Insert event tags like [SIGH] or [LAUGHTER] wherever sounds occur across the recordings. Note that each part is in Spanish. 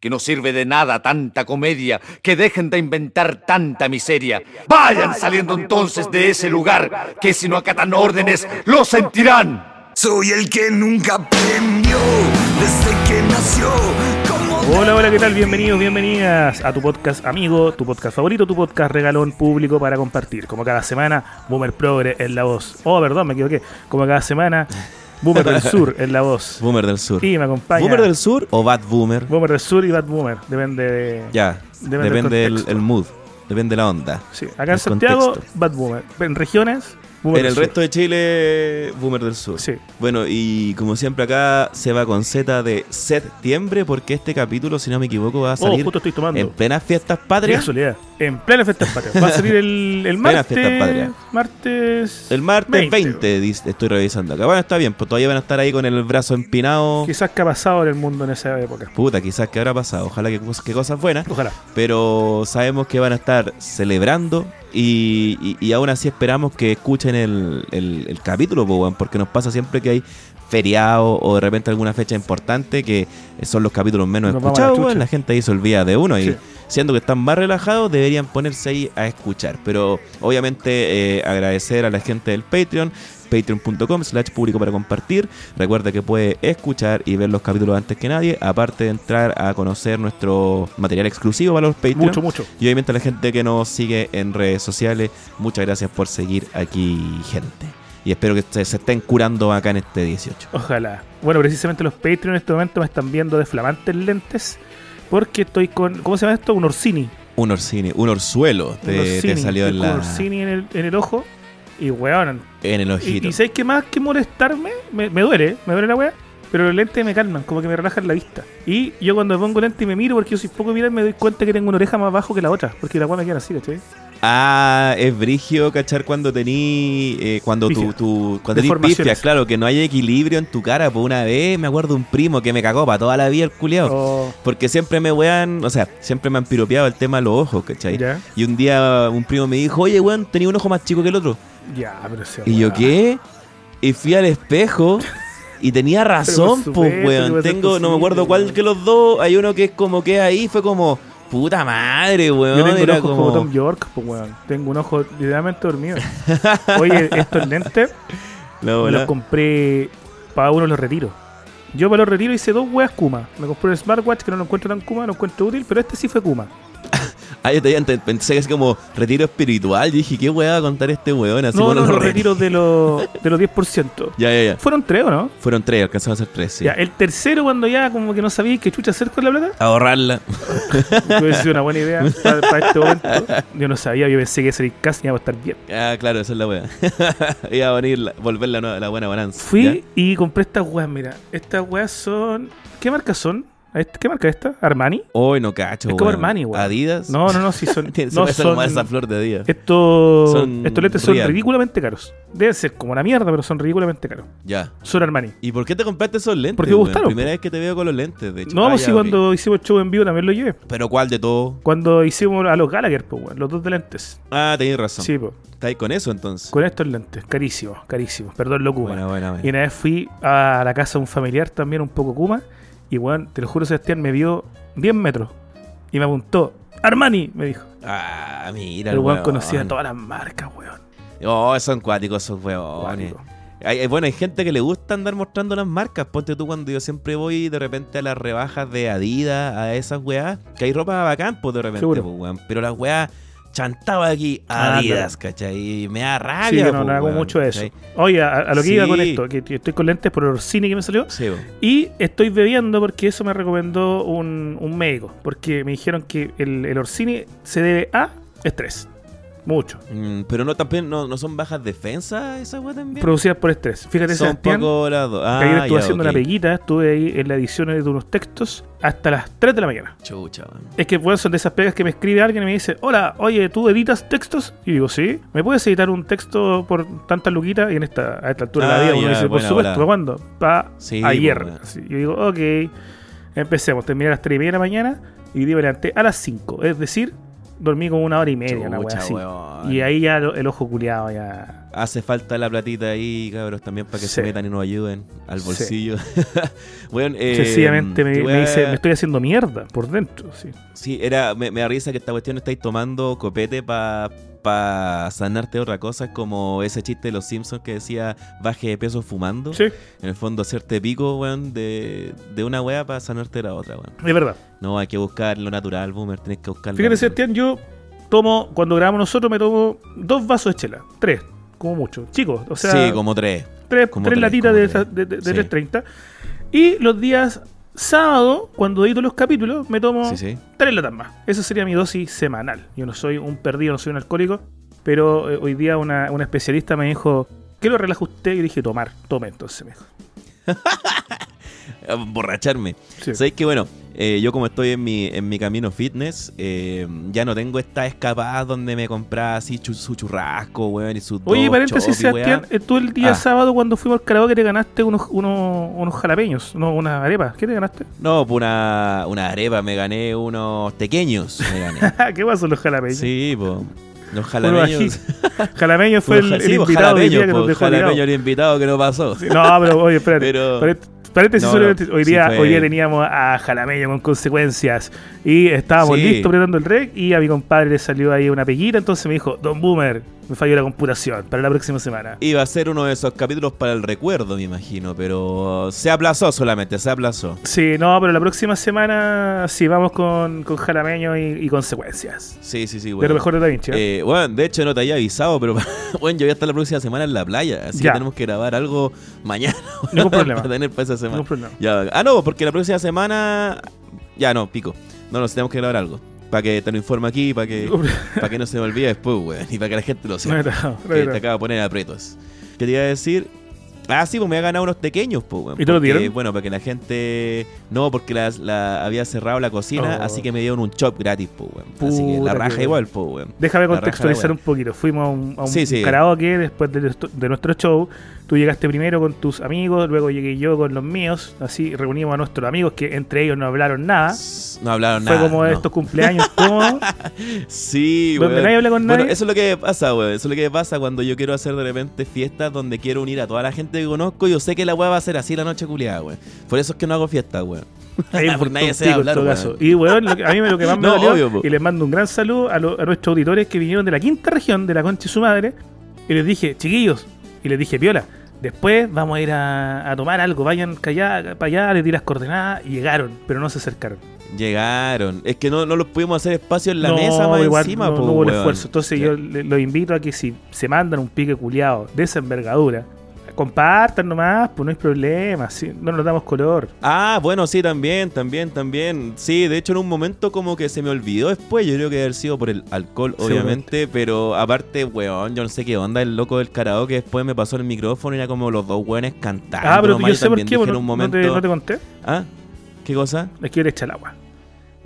que no sirve de nada tanta comedia, que dejen de inventar tanta miseria. Vayan saliendo entonces de ese lugar, que si no acatan órdenes, lo sentirán. Soy el que nunca aprendió desde que nació. Como Hola, hola, ¿qué tal? Bienvenidos, bienvenidas a tu podcast amigo, tu podcast favorito, tu podcast regalón público para compartir. Como cada semana, Boomer Progre en la voz. Oh, perdón, me equivoqué. Como cada semana, Boomer del Sur en la voz. [LAUGHS] Boomer del Sur. Y me acompaña. ¿Boomer del Sur o Bad Boomer? Boomer del Sur y Bad Boomer. Depende de. Ya, Depende depende del el mood, depende de la onda. Sí, acá en Santiago, contexto. Bad Boomer. En regiones, Boomer En el resto de Chile, Boomer del Sur. Sí. Bueno, y como siempre acá se va con Z de septiembre porque este capítulo, si no me equivoco, va a. Oh, salir justo estoy tomando. en plenas fiestas patrias. En plena fiesta patria. Va a salir el, [LAUGHS] el martes. Martes. El martes 20. 20, dice- estoy revisando acá. Bueno, está bien, pues todavía van a estar ahí con el brazo empinado. Quizás que ha pasado en el mundo en esa época. Puta, quizás que habrá pasado. Ojalá que, que cosas buenas. Ojalá. pero sabemos que van a estar celebrando y, y- y aún así esperamos que escuchen el, el- el capítulo, porque nos pasa siempre que hay feriado o de repente alguna fecha importante que son los capítulos menos Nos la escuchados, chucha. la gente ahí se olvida de uno Sí. y siendo que están más relajados deberían ponerse ahí a escuchar, pero obviamente eh, agradecer a la gente del Patreon patreon.com slash público para compartir recuerda que puede escuchar y ver los capítulos antes que nadie aparte de entrar a conocer nuestro material exclusivo para los Patreon Mucho, mucho. y obviamente a la gente que nos sigue en redes sociales, muchas gracias por seguir aquí, gente. Y espero que se, se estén curando acá en este 18. Ojalá. Bueno, precisamente los Patreon en este momento me están viendo de flamantes lentes. Porque estoy con. ¿Cómo se llama esto? Un Orsini. Un orsini, un orzuelo Un te, te Orsini. salió en, la, Orsini en el, en el ojo. Y weón. en el Y, ojito. y ¿sabes qué más que molestarme? Me, me duele, me duele la weá. Pero los lentes me calman, como que me relajan la vista. Y yo cuando me pongo lente y me miro, porque yo soy poco mirar, me doy cuenta que tengo una oreja más abajo que la otra. Porque la weá me queda así, ¿cachai? Ah, es brigio, cachar cuando tení. eh, cuando Pifia. tú cuando tenís pifias, claro, que no hay equilibrio en tu cara. Por una vez me acuerdo un primo que me cagó para toda la vida el culiao. O- Porque siempre me wean, o sea, siempre me han piropeado el tema de los ojos, ¿cachai? ya, Y un día un primo me dijo, oye, weón, tenía un ojo más chico que el otro. ya, pero sea Y yo. ¿qué? Y fui al espejo y tenía [LAUGHS] razón, pues, supuesto, ¿qué weón. Tengo, no me acuerdo cuál que los dos. Hay uno que es como que ahí fue como, puta madre, weón. Yo tengo un ojo como... Tom York, pues weón. Tengo un ojo literalmente dormido. [LAUGHS] Oye, estos lentes bola. los compré para uno los retiros. Yo para los retiros hice dos weas Kuma. Me compré un smartwatch que no lo encuentro tan Kuma, lo encuentro útil, pero este sí fue Kuma. [LAUGHS] Ah, yo te- te- pensé que es como retiro espiritual. Yo dije, ¿qué weón va a contar este weón? Así no, no, los los re- retiros de los, [LAUGHS] de los 10%. Ya, ya, ya. Fueron tres, ¿o no? Fueron tres, alcanzamos a ser tres, sí. Ya, el tercero, cuando ya como que no sabía qué chucha hacer con la plata, Ahorrarla. [LAUGHS] hubiese sido una buena idea para, este momento. Yo no sabía, yo pensé que salir casi iba a estar bien. Ah, claro, esa es la weá. Iba a venir, la- volver la, buena balanza. Fui ¿ya? y compré estas weas, mira. Estas weas son. ¿Qué marcas son? ¿Qué marca es esta? ¿Armani? Hoy no cacho, Es como. Armani, weón. Adidas. No, no, no, sí son. [LAUGHS] Se no, son como esa flor de Adidas. estos, Son estos lentes son real. ridículamente caros. Deben ser como la mierda, pero son ridículamente caros. Ya. Son Armani. ¿Y por qué te compraste esos lentes? Porque me gustaron, Primera vez que te veo con los lentes, de hecho. No, Ah, pues sí, cuando hicimos show en vivo también lo llevé. Pero ¿cuál de todo? Cuando hicimos a los Gallagher, pues, weón, los dos de lentes. Ah, tenés razón. Sí, pues. ¿Está ahí con eso entonces? Con estos lentes, carísimos, carísimos. Perdón, lo Kuma. Buena, buena, buena. Y una vez fui a la casa de un familiar también un poco Kuma. Y weón, te lo juro, Sebastián me vio 10 metros. Y me apuntó. Armani, me dijo. Ah, mira. El weón weón. conocía todas las marcas, weón. Oh, son cuáticos esos weones. Cuático. Hay, hay- bueno, hay gente que le gusta andar mostrando las marcas. Ponte tú cuando yo siempre voy de repente a las rebajas de Adidas, a esas weas, que hay ropa bacán, pues de repente, pues, weón. Pero las weas chantaba aquí Ah, Adidas, ¿cachai? Y me da Sí, rabia, yo no, pues, no hago mucho eso. ¿cachai? Oye, a, a lo que iba con Sí. esto, que, estoy con lentes por el Orsini que me salió. Sí. Y estoy bebiendo porque eso me recomendó un, un médico. Porque me dijeron que el, el Orsini se debe a estrés. Mucho. Mm, pero no también no, no son bajas defensas esas weas también. Producidas por estrés. Fíjate, son Sebastián. poco que Ah, ayer estuve ya, haciendo una peguita, estuve ahí en la edición de unos textos hasta las 3 de la mañana. Chucha, weón. Es que bueno, son de esas pegas que me escribe alguien y me dice, hola, oye, ¿tú editas textos? Y digo, sí. ¿Me puedes editar un texto por tantas luquitas? Y en esta, a esta altura de Ah, la vida uno ya, dice, por supuesto. ¿para cuándo? Sí, ayer. pues, Yo digo, ok, empecemos. Terminé a las 3 y media de la mañana y me levanté a las 5. Es decir, dormí como una hora y media, una wea Chucha, así. weón. Y ahí ya el ojo culiado ya... Hace falta la platita ahí, cabros, también para que Sí. se metan y nos ayuden al Sí. bolsillo. [LAUGHS] bueno, eh, Sencillamente me, dice, me estoy haciendo mierda por dentro. Sí. Sí, era, me, me da risa que esta cuestión estáis tomando copete para pa sanarte de otra cosa. Como ese chiste de los Simpsons que decía baje de peso fumando. sí, En el fondo, hacerte pico, weón, de, de una wea para sanarte de la otra, weón. es verdad. No, hay que buscar lo natural, boomer. Tienes que buscar Fíjate. Sebastián, yo tomo, cuando grabamos nosotros, me tomo dos vasos de chela. Tres, como mucho. Chicos, o sea, sí, como tres. tres, como tres tres, latitas de, de, de- de Sí. 330. Y los días sábado, cuando edito los capítulos, me tomo Sí, sí. tres latas más. Esa sería mi dosis semanal. Yo no soy un perdido, no soy un alcohólico, pero eh, hoy día una, una especialista me dijo, ¿qué lo relaja usted? Y dije, tomar, tome entonces, me dijo. [LAUGHS] [LAUGHS] A Borracharme. Sí. ¿Sabéis que bueno? eh, yo como estoy en mi, en mi camino fitness, eh, ya no tengo estas escapadas donde me compraba así chu- su churrasco, weón, y su Oye, paréntesis. Sebastián, eh, tú el día Ah. sábado cuando fuimos al karaoke te ganaste unos, unos, unos jalapeños, no, unas arepas. ¿Qué te ganaste? No, por una, una arepa me gané unos pequeños. Me gané. [LAUGHS] ¿Qué pasó los jalapeños? sí, po. Los jalapeños. [LAUGHS] ají. Jalameño fue el, el po, invitado jalapeños, que nos po, dejó jalapeño tirado. el invitado que no pasó. Sí, No, pero oye, espérate. Pero- No, no, hoy, día, hoy día teníamos a Jalameño con consecuencias y estábamos Sí. listos apretando el rec y a mi compadre le salió ahí una peguita, entonces me dijo, Don Boomer, me falló la computación para la próxima semana. Iba a ser uno de esos capítulos para el recuerdo, me imagino, pero se aplazó solamente, se aplazó. Sí, no, pero la próxima semana sí vamos con, con Jalameño y, y consecuencias. Sí, sí, sí, De bueno. lo mejor de Da Vinci. ¿eh? Eh, bueno, de hecho no te había avisado, pero [LAUGHS] bueno, yo voy a estar la próxima semana en la playa, así Ya. que tenemos que grabar algo mañana. [LAUGHS] Ningún problema. para tener para esa semana. Problema. Ya, ah, no, porque la próxima semana. Ya no, pico. No, nos tenemos que grabar algo. Para que te lo informe aquí, para que, [LAUGHS] para que no se me olvide después, weón. Y para que la gente lo sepa. no que te acaba de poner aprietos. ¿Qué te iba a decir? Ah, sí, pues me ha ganado unos pequeños, pues, weón. ¿Y te lo Porque, dieron? Bueno, para que la gente. No, porque la, la- había cerrado la cocina, Oh. así que me dieron un chop gratis, pues, weón. Así que la raja que- igual, pues, weón. Déjame La contextualizar un poquito. Fuimos a un, a un Sí, sí. karaoke después de, nuestro- de nuestro show. Tú llegaste primero con tus amigos, luego llegué yo con los míos. Así reunimos a nuestros amigos que entre ellos no hablaron nada. No hablaron Fue nada. como no. estos cumpleaños como [LAUGHS] Sí, Donde weón. nadie habla con Bueno, nadie. eso es lo que pasa, weón. Eso es lo que pasa cuando yo quiero hacer de repente fiestas donde quiero unir a toda la gente que conozco. Yo sé que la weá va a ser así la noche culiada, weón. Por eso es que no hago fiestas, weón. [LAUGHS] Por nadie en hablar, caso. Y weón, lo que- a mí lo que más [LAUGHS] me No, obvio, y les mando un gran saludo a, lo- a nuestros auditores que vinieron de la quinta región, de la concha de su madre, y les dije, chiquillos, y les dije, piola, después vamos a ir a, a tomar algo, vayan para allá, para allá, les di las coordenadas, y llegaron, pero no se acercaron. Llegaron. Es que no, no los pudimos hacer espacio en la no, mesa más igual encima, no, po, no hubo el esfuerzo. Entonces yo los invito a que si se mandan un pique culiado de esa envergadura, compartan nomás, pues no hay problema, sí, no nos damos color. Ah, bueno, sí, también, también, también. Sí, de hecho en un momento como que se me olvidó después, yo creo que debe haber sido por el alcohol, obviamente, pero aparte, weón, yo no sé qué onda, el loco del karaoke después me pasó el micrófono y era como los dos weones cantando. ah, pero nomás, yo sé por qué, un no, te, no te conté, ¿Ah? ¿Qué cosa? es que yo le eché el agua.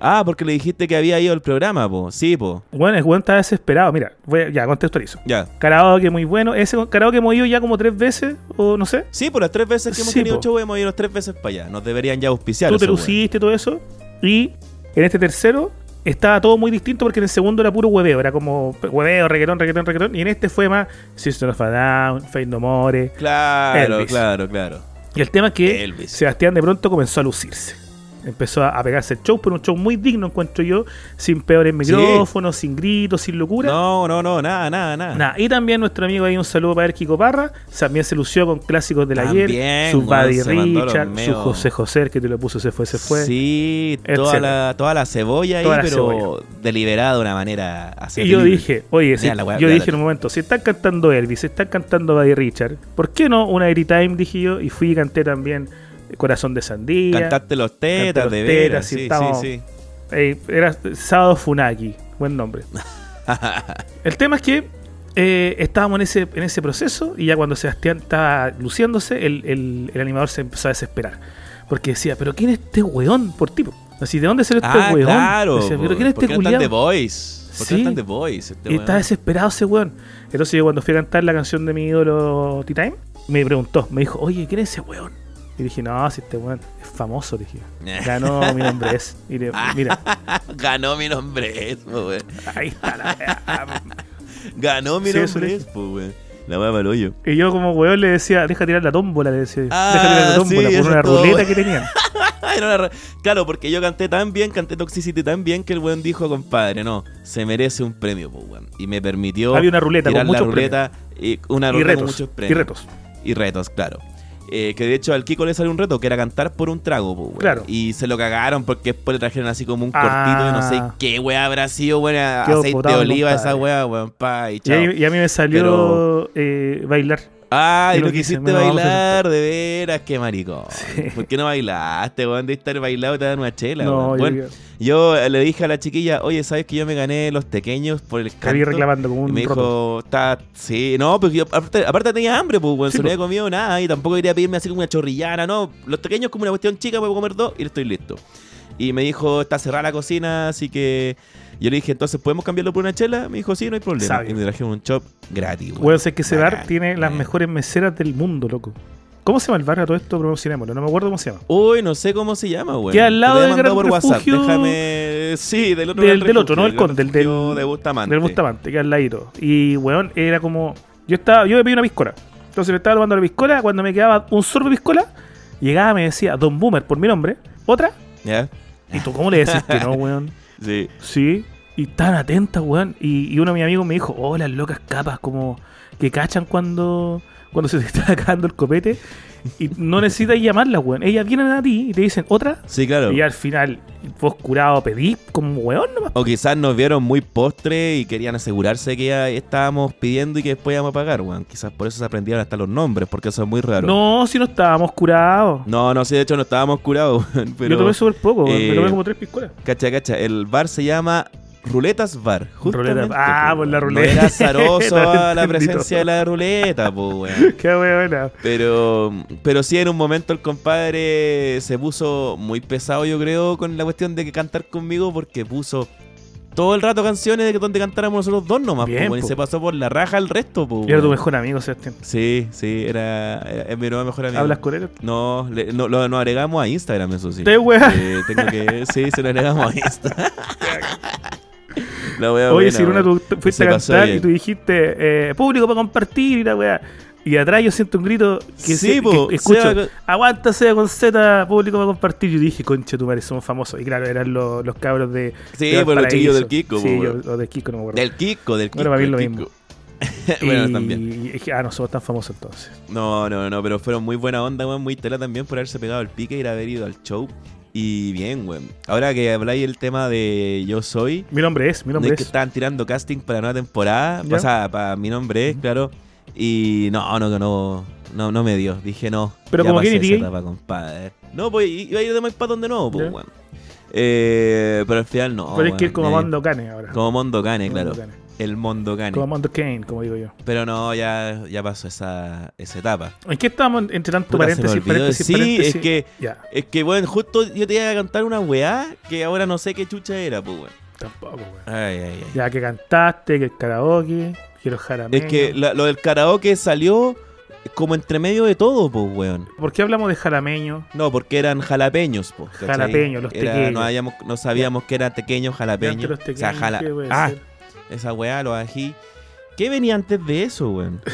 Ah, porque le dijiste que había ido al programa, po. Sí, po. Bueno, el weón estaba desesperado. Mira, voy a- ya contextualizo. Ya. Karaoke muy bueno. Ese karaoke hemos ido ya como tres veces, o no sé. Sí, por las tres veces que hemos Sí, tenido po. show hemos ido las tres veces para allá. Nos deberían ya auspiciar. Tú te esos weones. luciste todo eso. Y en este tercero estaba todo muy distinto porque en el segundo era puro hueveo. Era como hueveo, reggaetón, reggaetón, reggaetón. Y en este fue más System of a Down, Fate No More. Claro, Elvis. claro, claro. Y el tema es que Elvis. Sebastián de pronto comenzó a lucirse. Empezó a, pegarse el show, pero un show muy digno, encuentro yo, sin peores micrófonos, sin gritos, sin locura. No, no, no, nada, nada, nada. Nada, y también nuestro amigo ahí, un saludo para el Kiko Parra, también se lució con clásicos del También, ayer, su Buddy Richard, su. José José, el que te lo puso, se fue, se fue. Sí, toda la, toda la cebolla ahí, la pero cebolla. deliberada de una manera así. y yo dije, oye, si- weá, yo dije en un momento, si están cantando Elvis, si están cantando Buddy Richard, ¿por qué no una Time Dije yo, y fui y canté también Corazón de Sandía. Cantaste los tetas, de veras. sí, Sí, estamos- sí, Eh, era Sábado Funaki, buen nombre. [LAUGHS] El tema es que eh, estábamos en ese, en ese proceso y ya cuando Sebastián estaba luciéndose, el, el- el animador se empezó a desesperar. Porque decía, ¿pero quién es este weón por tipo? Así, ¿de dónde salió este ah, weón? claro. Decía, ¿pero quién es ¿Por este culiao? Voice? ¿Por qué Sí. The Voice? Este Y estaba desesperado ese weón. Entonces yo cuando fui a cantar la canción de mi ídolo T-Time, me preguntó, me dijo, oye, ¿quién es ese weón? Y dije, no, si este weón es famoso, dije. Ganó, mi nombre es. Y le- [LAUGHS] mira, Ganó mi nombre, es, weón. ahí está la. Ganó mi Sí, nombre, es, weón. La weá para el hoyo. Y yo como weón le decía, deja tirar la tómbola, le decía. Ah, deja tirar la tómbola sí, por una todo. ruleta que tenían. [LAUGHS] Era Claro, porque yo canté tan bien, canté Toxicity tan bien que el weón dijo, compadre, no, se merece un premio, pues, weón. Y me permitió Había una ruleta con tirar la muchos ruleta, y una y ruleta con retos. Y retos. Y retos, claro. Eh, que de hecho al Kiko le salió un reto que era cantar por un trago, pues, weón. Claro. Y se lo cagaron porque después le trajeron así como un Ah. cortito de no sé qué weá habrá sido, weón, aceite de oliva, esa weá, weón, pa, y Y, chao. ahí- y a mí me salió eh, bailar. Ah, y Y no lo quisiste me lo a bailar, de veras, qué maricón. Sí. ¿Por qué no bailaste, weón? De estar bailado y te dan una chela, No, weón. Bueno, yo le dije a la chiquilla, oye, ¿sabes que yo me gané los pequeños por el te canto? reclamando como Y un me roto. dijo, está, sí, no, porque yo aparte, aparte tenía hambre, pues, weón, Sí, se no pues. había comido nada y tampoco quería pedirme así como una chorrillana, no. Los pequeños como una cuestión chica, puedo comer dos y estoy listo. Y me dijo, está cerrada la cocina, así que yo le dije, entonces, ¿podemos cambiarlo por una chela? Me dijo, sí, no hay problema. Sabio. Y me trajeron un chop gratis, weón. Weón, sé que ese bar tiene las mejores meseras del mundo, loco. ¿Cómo se llama el bar a todo esto? Promocionémoslo. No me acuerdo cómo se llama. Uy, no sé cómo se llama, güey. Queda al lado del Gran Refugio- Déjame. Sí, del otro Del- Gran del otro, no del Conde, del- del- de Bustamante. Del Bustamante, que al ladito. Y, weón, era como. Yo estaba, yo me pedí una piscola. Entonces me estaba tomando la piscola. Cuando me quedaba un sorbo de piscola, llegaba me decía Don Boomer por mi nombre. Otra. ¿Ya? ¿Y tú cómo le decís que no, weón? [LAUGHS] Sí. Sí. Y tan atentas, weón. Y, y uno de mis amigos me dijo, oh, las locas capas, como que cachan cuando, cuando se [LAUGHS] está acabando el copete. Y no necesitas llamarlas, weón. Ellas vienen a ti y te dicen otra. Sí, claro. Y al final, vos curado pedís como weón nomás. O quizás nos vieron muy postre y querían asegurarse que ya estábamos pidiendo y que después íbamos a pagar, weón. Quizás por eso se aprendieron hasta los nombres, porque eso es muy raro. No, si no estábamos curados. No, no, sí, de hecho no estábamos curados, [LAUGHS] weón, pero... Yo tomé súper poco, weón. eh, me tomé como tres piscolas. Cacha, cacha, el bar se llama Ruletas Bar. justamente, Ruletas- ah, po, por la ruleta. No era [LAUGHS] azaroso [LAUGHS] No la presencia de la ruleta, pues, weón. [LAUGHS] Qué weón. Pero, pero sí, en un momento el compadre se puso muy pesado, yo creo, con la cuestión de que cantar conmigo, porque puso todo el rato canciones de que donde cantáramos nosotros dos nomás, Bien, po, y po. se pasó por la raja el resto, pues. Y era tu mejor amigo, Sebastián. Sí, sí, era, mi nuevo mejor amigo. ¿Hablas con él? No, le- no, lo, nos agregamos a Instagram, eso sí. ¿Te? Eh, tengo que, sí, se lo agregamos a Instagram. [LAUGHS] La wea Oye, si una tú fuiste a cantar y tú dijiste eh, público para compartir y la weá. Y atrás yo siento un grito que, Sí, se- po, que escucho, con- aguanta sea con Z, público para compartir. Yo dije, concha, tu madre, somos famosos. Y claro, eran los, los cabros de. Sí, de pues los chiquillos del. Kiko, Sí, po, yo- o del Kiko, no me acuerdo. Del Kiko, del Kiko. Bueno, para mí es del lo Kiko. [LAUGHS] Y, bueno, también. y dije, ah, no somos tan famosos entonces. No, no, no, pero fueron muy buena onda, muy tela también por haberse pegado el pique y haber ido al show. Y bien, weón. Ahora que habláis el tema de Yo Soy, Mi nombre es, mi no nombre es que es. estaban tirando casting para nueva temporada, ¿Ya? o sea, para mi nombre es, claro. Y no, no, no, no, no me dio. Dije no. Pero ya como pasé Kenny esa etapa, compadre. No, pues iba a ir de más para donde no, pues, weón. Eh, pero al final no. Pero es que es como me- Mondo Cane ahora. Como Mondo Cane, claro. Mondo Cane. El Mondo Cane. Como Mondo Kane, como digo yo. Pero no, ya, ya pasó esa, esa etapa. ¿En qué estábamos entre tanto Puta, paréntesis, paréntesis, Sí, paréntesis? es que- Es que, bueno, justo yo te iba a cantar una weá que ahora no sé qué chucha era, pues, weón. tampoco, weón. Ay, ay, ay. Ya que cantaste, que el karaoke, que los jarameños. Es que la- lo del karaoke salió como entre medio de todo, pues, weón. ¿Por qué hablamos de jalameño? No, porque eran jalapeños, pues. Jalapeños, los Era- tequeños. No, habíamos- no sabíamos que eran pequeños jalapeños. Los o sea, tequeños, jala- ¿qué puede Ah? Esa weá, los ají. ¿Qué venía antes de eso, weón? [LAUGHS]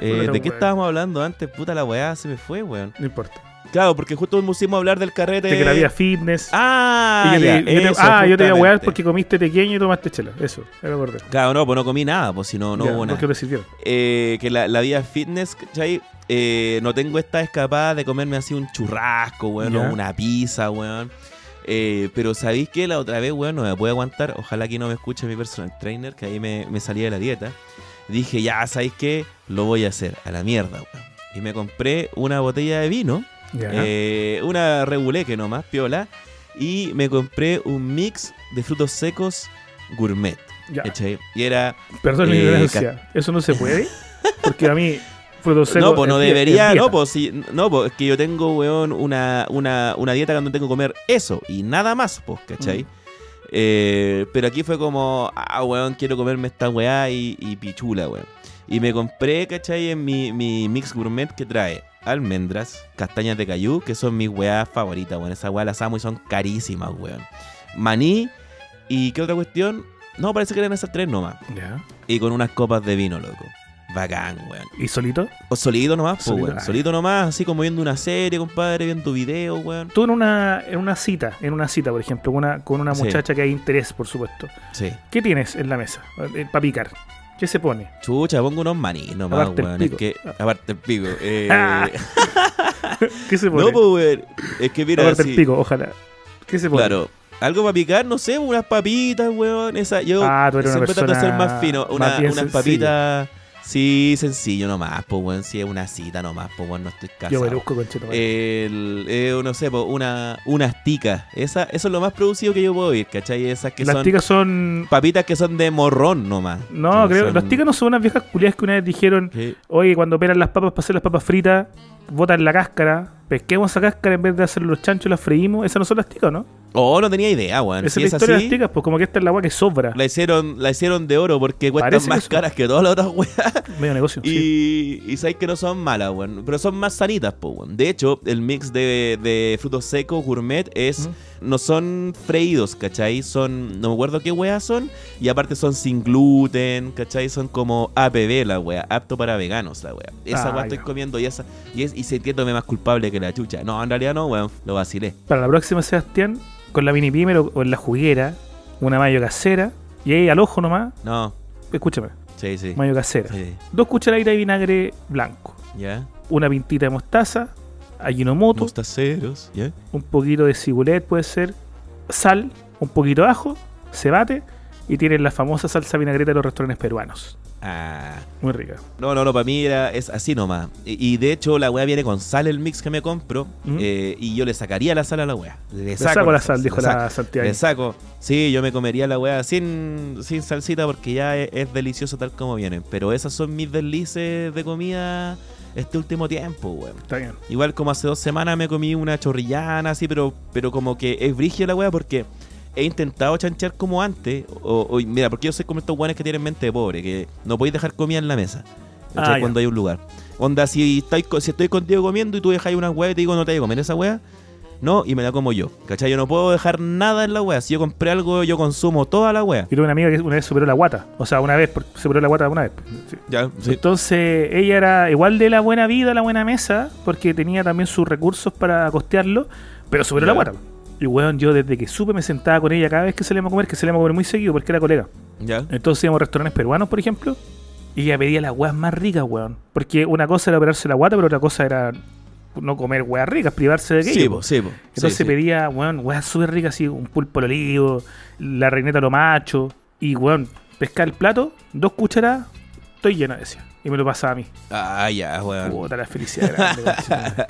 Eh, ¿De qué estábamos hablando antes? Puta, la weá se me fue, weón. No importa. Claro, porque justo pusimos a hablar del carrete. De que la vida fitness. Ah, yo te- ya, yo te- eso, ah, yo te iba a wear porque comiste tequeño y tomaste chela. Eso, me acordé. Claro, no, pues no comí nada, pues si no, no Ya, hubo ¿Por nada. qué te sirvieron? Eh, que la, la vida fitness, ¿cachai? Eh, no tengo esta escapada de comerme así un churrasco, weón, o una pizza, weón. Eh, pero ¿sabéis que La otra vez, weón, no me puede aguantar. Ojalá que no me escuche mi personal trainer, que ahí me, me salía de la dieta. Dije, ya, ¿sabéis qué? Lo voy a hacer, a la mierda, weón. Y me compré una botella de vino, Ya. eh, una reguleque nomás, piola. Y me compré un mix de frutos secos gourmet. ya. Y era Perdón mi eh, ignorancia. ¿Eso no se puede? [LAUGHS] Porque a mí, no, pues no debería, no, pues sí, no, pues es que yo tengo, weón, una, una, una dieta donde tengo que comer eso y nada más, pues, ¿cachai? Mm. Eh, pero aquí fue como, ah, weón, quiero comerme esta weá y, y pichula, weón. Y me compré, ¿cachai? En mi, mi mix gourmet que trae almendras, castañas de cayú, que son mis weas favoritas, weón. Esas weas las amo y son carísimas, weón. Maní y ¿qué otra cuestión? No, parece que eran esas tres nomás. Ya. Y con unas copas de vino, loco. Bacán, weón. ¿Y solito? O solito nomás, pues, Solito, weón. ah, Solito nomás, así como viendo una serie, compadre, viendo videos, weón. Tú en una, en una cita, en una cita, por ejemplo, con una, con una Sí. muchacha que hay interés, por supuesto. Sí. ¿Qué tienes en la mesa para picar? ¿Qué se pone? Chucha, pongo unos maní nomás, Aparte el weón. Es pico. que, aparte el pico. [LAUGHS] Eh, [LAUGHS] ¿Qué se pone? no, pues, weón. Es que mira, Aparte sí, el pico, ojalá. ¿Qué se pone? Claro. Algo para picar, no sé, unas papitas, weón. Esa, yo Ah, tú eres una siempre trato de ser más fino. Una- unas sencilla. papitas. Sí, sencillo nomás, pues, weón. Si es una cita nomás, pues, weón, no estoy Yo casado. me busco con. El, eh, no sé, pues, una, unas ticas. Esa, eso es lo más producido que yo puedo ir, ¿cachai? Esas que Las son ticas son. papitas que son de morrón nomás. No, creo. son- Las ticas no son unas viejas culiadas que una vez dijeron: Sí. Oye, cuando operan las papas para hacer las papas fritas, botan la cáscara, pesquemos esa cáscara en vez de hacer los chanchos, las freímos. Esas no son las ticas, ¿no? Oh, no tenía idea, weón. Esa Si es la historia de así, las ticas, pues como que esta es la agua que sobra. la hicieron, la hicieron de oro porque cuestan Parece más caras que todas las otras weas. [LAUGHS] Medio negocio. sí. Y, y sabes que no son malas, weón. Pero son más sanitas, po, weón. De hecho, el mix de, de frutos secos gourmet es. No son freídos, ¿cachai? Son. No me acuerdo qué weas son. Y aparte son sin gluten, ¿cachai? Son como APB la wea. Apto para veganos la wea. Esa Ah, wea estoy comiendo y esa. Y, es, y sintiéndome más culpable que la chucha. No, en realidad no, weón. Lo vacilé. Para la próxima, Sebastián, con la mini pimer o, en la juguera, una mayo casera, y ahí al ojo nomás, No. escúchame, Sí, sí. mayo casera. Sí. Dos cucharaditas de vinagre blanco, ¿Ya? una pintita de mostaza, ajinomoto, Mostaceros. ¿Ya? un poquito de cibulet puede ser, sal, un poquito de ajo, se bate y tienen la famosa salsa vinagreta de los restaurantes peruanos. Ah. Muy rica. No, no, no, para mí era, es así nomás. Y, y de hecho, la weá viene con sal el mix que me compro. Ujú. eh, y yo le sacaría la sal a la weá. Le Le saco la sal, dijo la Santiago. Le saco. Sí, yo me comería la weá sin, sin salsita porque ya es, es delicioso tal como viene. Pero esas son mis deslices de comida este último tiempo, weón. Está bien. Igual como hace dos semanas me comí una chorrillana así, pero, pero como que es brígida la weá porque he intentado chanchear como antes. O, o- mira, porque yo soy como estos weones que tienen mente de pobre, que no podéis dejar comida en la mesa. Ah, cuando hay un lugar. Onda, si, estáis, si estoy contigo comiendo y tú dejáis una weá y te digo no te voy a comer esa weá, no, y me la como yo. ¿Cachai? Yo no puedo dejar nada en la weá. Si yo compré algo, yo consumo toda la weá. Yo tuve una amiga que una vez superó la guata. O sea, una vez, superó la guata una vez. Sí. Ya, Entonces, ella era igual de la buena vida, la buena mesa, porque tenía también sus recursos para costearlo, pero superó la guata. Y weón, yo desde que supe me sentaba con ella cada vez que salíamos a comer, que salíamos a comer muy seguido porque era colega. Ya. Entonces íbamos a restaurantes peruanos, por ejemplo, y ella pedía las weas más ricas, weón. Porque una cosa era operarse la guata, pero otra cosa era no comer weas ricas, privarse de aquello. Sí, po. sí, po. Entonces Sí, pedía, weón, weas súper ricas, así, un pulpo al olivo, la reineta lo macho, y weón, pescar el plato, dos cucharadas, estoy lleno, decía. Y me lo pasaba a mí. Ah, ya, weón. Puta, la felicidad grande.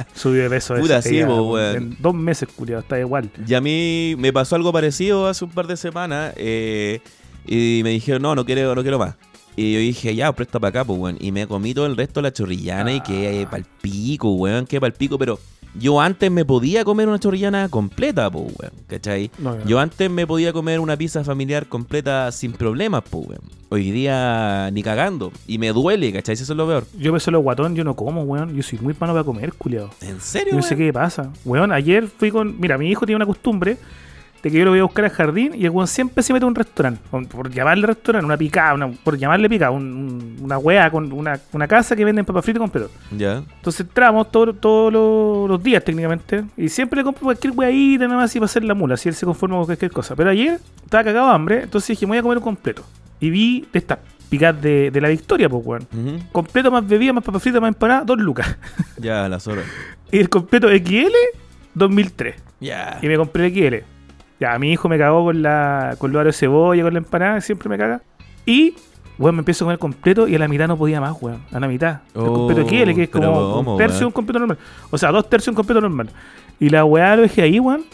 [LAUGHS] Subió de peso Puta, ese sí, po, weón. En dos meses, culiado, está igual. Y a mí me pasó algo parecido hace un par de semanas. eh, y me dijeron, no, no quiero, no quiero más. Y yo dije, ya, presta para acá, pues, weón. Y me comí todo el resto de la chorrillana y que Ah. pa'l pico, weón, que pa'l pico. Pero yo antes me podía comer una chorrillana completa, pues, weón, ¿cachai? No, no. Yo antes me podía comer una pizza familiar completa sin problemas, pues, weón. Hoy día ni cagando. Y me duele, ¿cachai? Eso es lo peor. Yo peso los guatón, yo no como, weón. Yo soy muy malo para comer, culiado. ¿En serio, Yo no sé qué pasa. Weón, ayer fui con. Mira, mi hijo tiene una costumbre de que yo lo voy a buscar al jardín y el weón siempre se mete a un restaurante. Por, llamarle restaurante, una picada, una- por llamarle picada, un- un- una weá con una, una casa que venden papas fritas con pedo. Ya. Entonces entramos todos todos los, los días técnicamente y siempre le compro cualquier weadita nada más así para hacer la mula, si él se conforma con cualquier cosa. Pero ayer estaba cagado de hambre, entonces dije, me voy a comer un completo. Y vi de estas picadas de, de la victoria, pues weón. Completo más bebida, más papas fritas, más empanada, dos lucas. Ya, las [LAUGHS] horas. Y el completo XL, 2003. Ya. Y me compré el XL. Ya, mi hijo me cagó con la con los de cebolla, con la empanada, siempre me caga. Y, weón, me empiezo a comer completo y a la mitad no podía más, weón. A la mitad. El Oh, completo XL, que es pero como ¿cómo, un tercio de un completo normal. O sea, dos tercios de un completo normal. Y la weá lo dejé ahí, weón.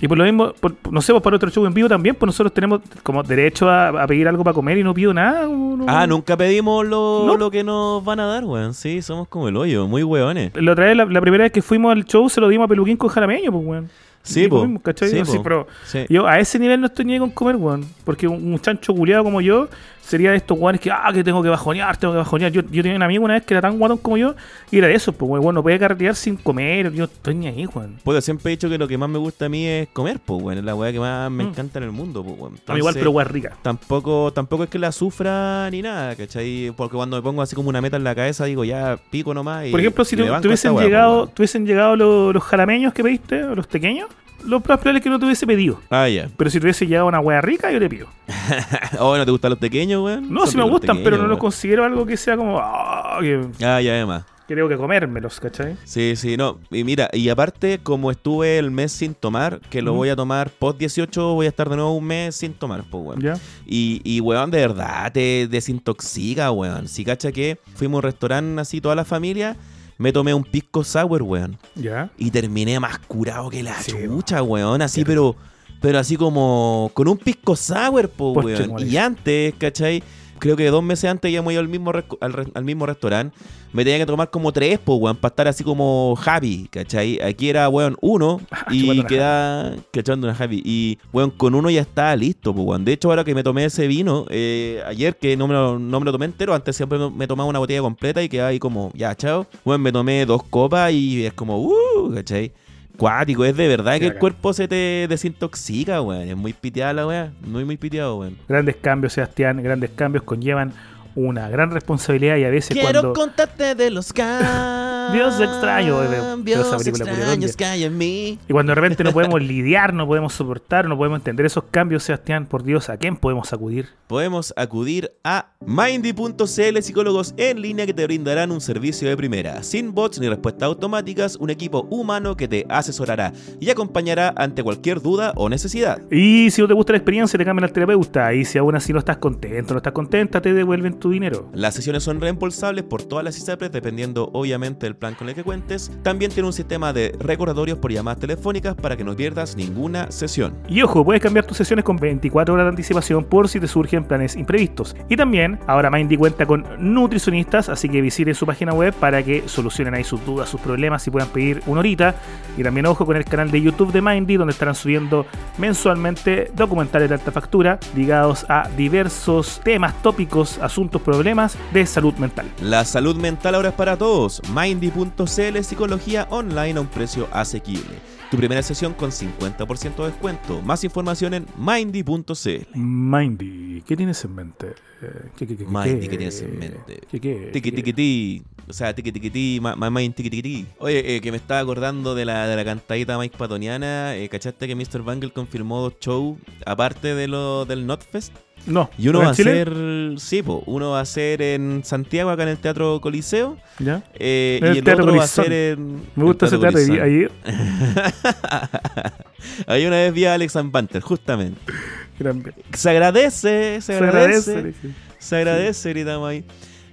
Y por lo mismo, por- no sé, pues para otro show en vivo también, pues nosotros tenemos como derecho a, a pedir algo para comer y no pido nada. no- Ah, nunca pedimos lo, No. lo que nos van a dar, weón. Sí, somos como el hoyo, muy weones. La otra vez, la, la primera vez que fuimos al show, se lo dimos a Peluquín con jalameño, pues, weón. Sí, po. Sí, pero Sí. yo a ese nivel no estoy ni con comer, weón. Porque un, un chancho culiado como yo sería de estos weones que, ah, que tengo que bajonear, tengo que bajonear. Yo, yo tenía un amigo una vez que era tan guatón como yo y era de eso, pues, weón, no puede carretear sin comer. Yo estoy ni ahí, weón. Puta, siempre he dicho que lo que más me gusta a mí es comer, pues, weón. Es la weá que más me Mm. encanta en el mundo, pues, weón. A mí igual, Entonces, pero weón rica. Tampoco, tampoco es que la sufra ni nada, ¿cachai? Porque cuando me pongo así como una meta en la cabeza, digo, ya pico nomás. Y, Por ejemplo, si banco tuviesen, esta weá, pues, llegado, tuviesen llegado los, los jalameños que pediste, los pequeños, lo más probable es que no te hubiese pedido. Ah, ya. Pero si tuviese llegado una wea rica, yo le pido. [LAUGHS] oh, ¿no te gustan los pequeños, weón? No, Son si me gustan, pero no los considero algo que sea como, ah, que Ah, ya, además. creo que comérmelos, ¿cachai? Sí, sí, no. Y mira, y aparte, como estuve el mes sin tomar, que lo voy a tomar post 18, voy a estar de nuevo un mes sin tomar, pues, weón. ¿Ya? Y, y, weón, de verdad te desintoxica, weón. Si cacha que fuimos a un restaurante así toda la familia, me tomé un pisco sour, weón. ¿Ya? Y terminé más curado que la Sí, chucha, weón. Así, pero, pero así como con un pisco sour, po, weón. Y antes, ¿cachai? Creo que dos meses antes ya hemos ido al mismo, al, mismo restaurante. Me tenía que tomar como tres, po, weón, para estar así como happy, ¿cachai? Aquí era, weón, uno [LAUGHS] Chupando y queda cachando una happy. Y, weón, con uno ya estaba listo, po, weón. De hecho, ahora que me tomé ese vino, eh, ayer que no me, lo, no me lo tomé entero, antes siempre me tomaba una botella completa y quedaba ahí como, ya, chao. Weón, me tomé dos copas y es como, uh, ¿cachai? Cuático, es de verdad que el cuerpo se te desintoxica, weón. Es muy piteada la weá. Muy, muy piteado, weón. Grandes cambios, Sebastián, grandes cambios conllevan una gran responsabilidad y a veces cuando... contarte de los [LAUGHS] Dios extraño, de- de esa cambios película extraños que hay en mí. Y cuando de repente no [LAUGHS] podemos lidiar, no podemos soportar, no podemos entender esos cambios, Sebastián, por Dios, ¿a quién podemos acudir? Podemos acudir a Mindy.cl psicólogos en línea que te brindarán un servicio de primera, sin bots ni respuestas automáticas, un equipo humano que te asesorará y acompañará ante cualquier duda o necesidad. Y si no te gusta la experiencia, te cambian al terapeuta. Y si aún así no estás contento, no estás contenta, te devuelven tu dinero. Las sesiones son reembolsables por todas las ISAPRES dependiendo obviamente del plan con el que cuentes. También tiene un sistema de recordatorios por llamadas telefónicas para que no pierdas ninguna sesión. Y ojo, puedes cambiar tus sesiones con 24 horas de anticipación por si te surgen planes imprevistos. Y también, ahora Mindy cuenta con nutricionistas, así que visite su página web para que solucionen ahí sus dudas, sus problemas y puedan pedir una horita. Y también ojo con el canal de YouTube de Mindy, donde estarán subiendo mensualmente documentales de alta factura ligados a diversos temas, tópicos, asuntos, problemas de salud mental. La salud mental ahora es para todos. Mindy.cl Psicología online a un precio asequible. Tu primera sesión con 50% de descuento. Más información en Mindy.cl. Mindy, ¿qué tienes en mente? ¿Qué, qué, qué, Mindy, qué? ¿qué tienes en mente? ¿Qué, qué? Tiki tiki ti. O sea, tiki tiki ti, ma- ma- mind tiki tiki ti. Oye, eh, que me estaba acordando de la, de la cantadita Mike Patoniana. Eh, ¿Cachaste que Mr. Bangle confirmó dos shows aparte de lo del Notfest? No. Y uno ¿en va a ser. Sí, po, uno va a ser en Santiago, acá en el Teatro Coliseo. ¿Ya? eh, el y el otro va a ser en. Me gusta ese teatro. Y Ahí, [LAUGHS] Ahí una vez vi a Alex Banter, justamente. gran- Se agradece, se, Se agradece. agradece. Se agradece, gritamos ahí.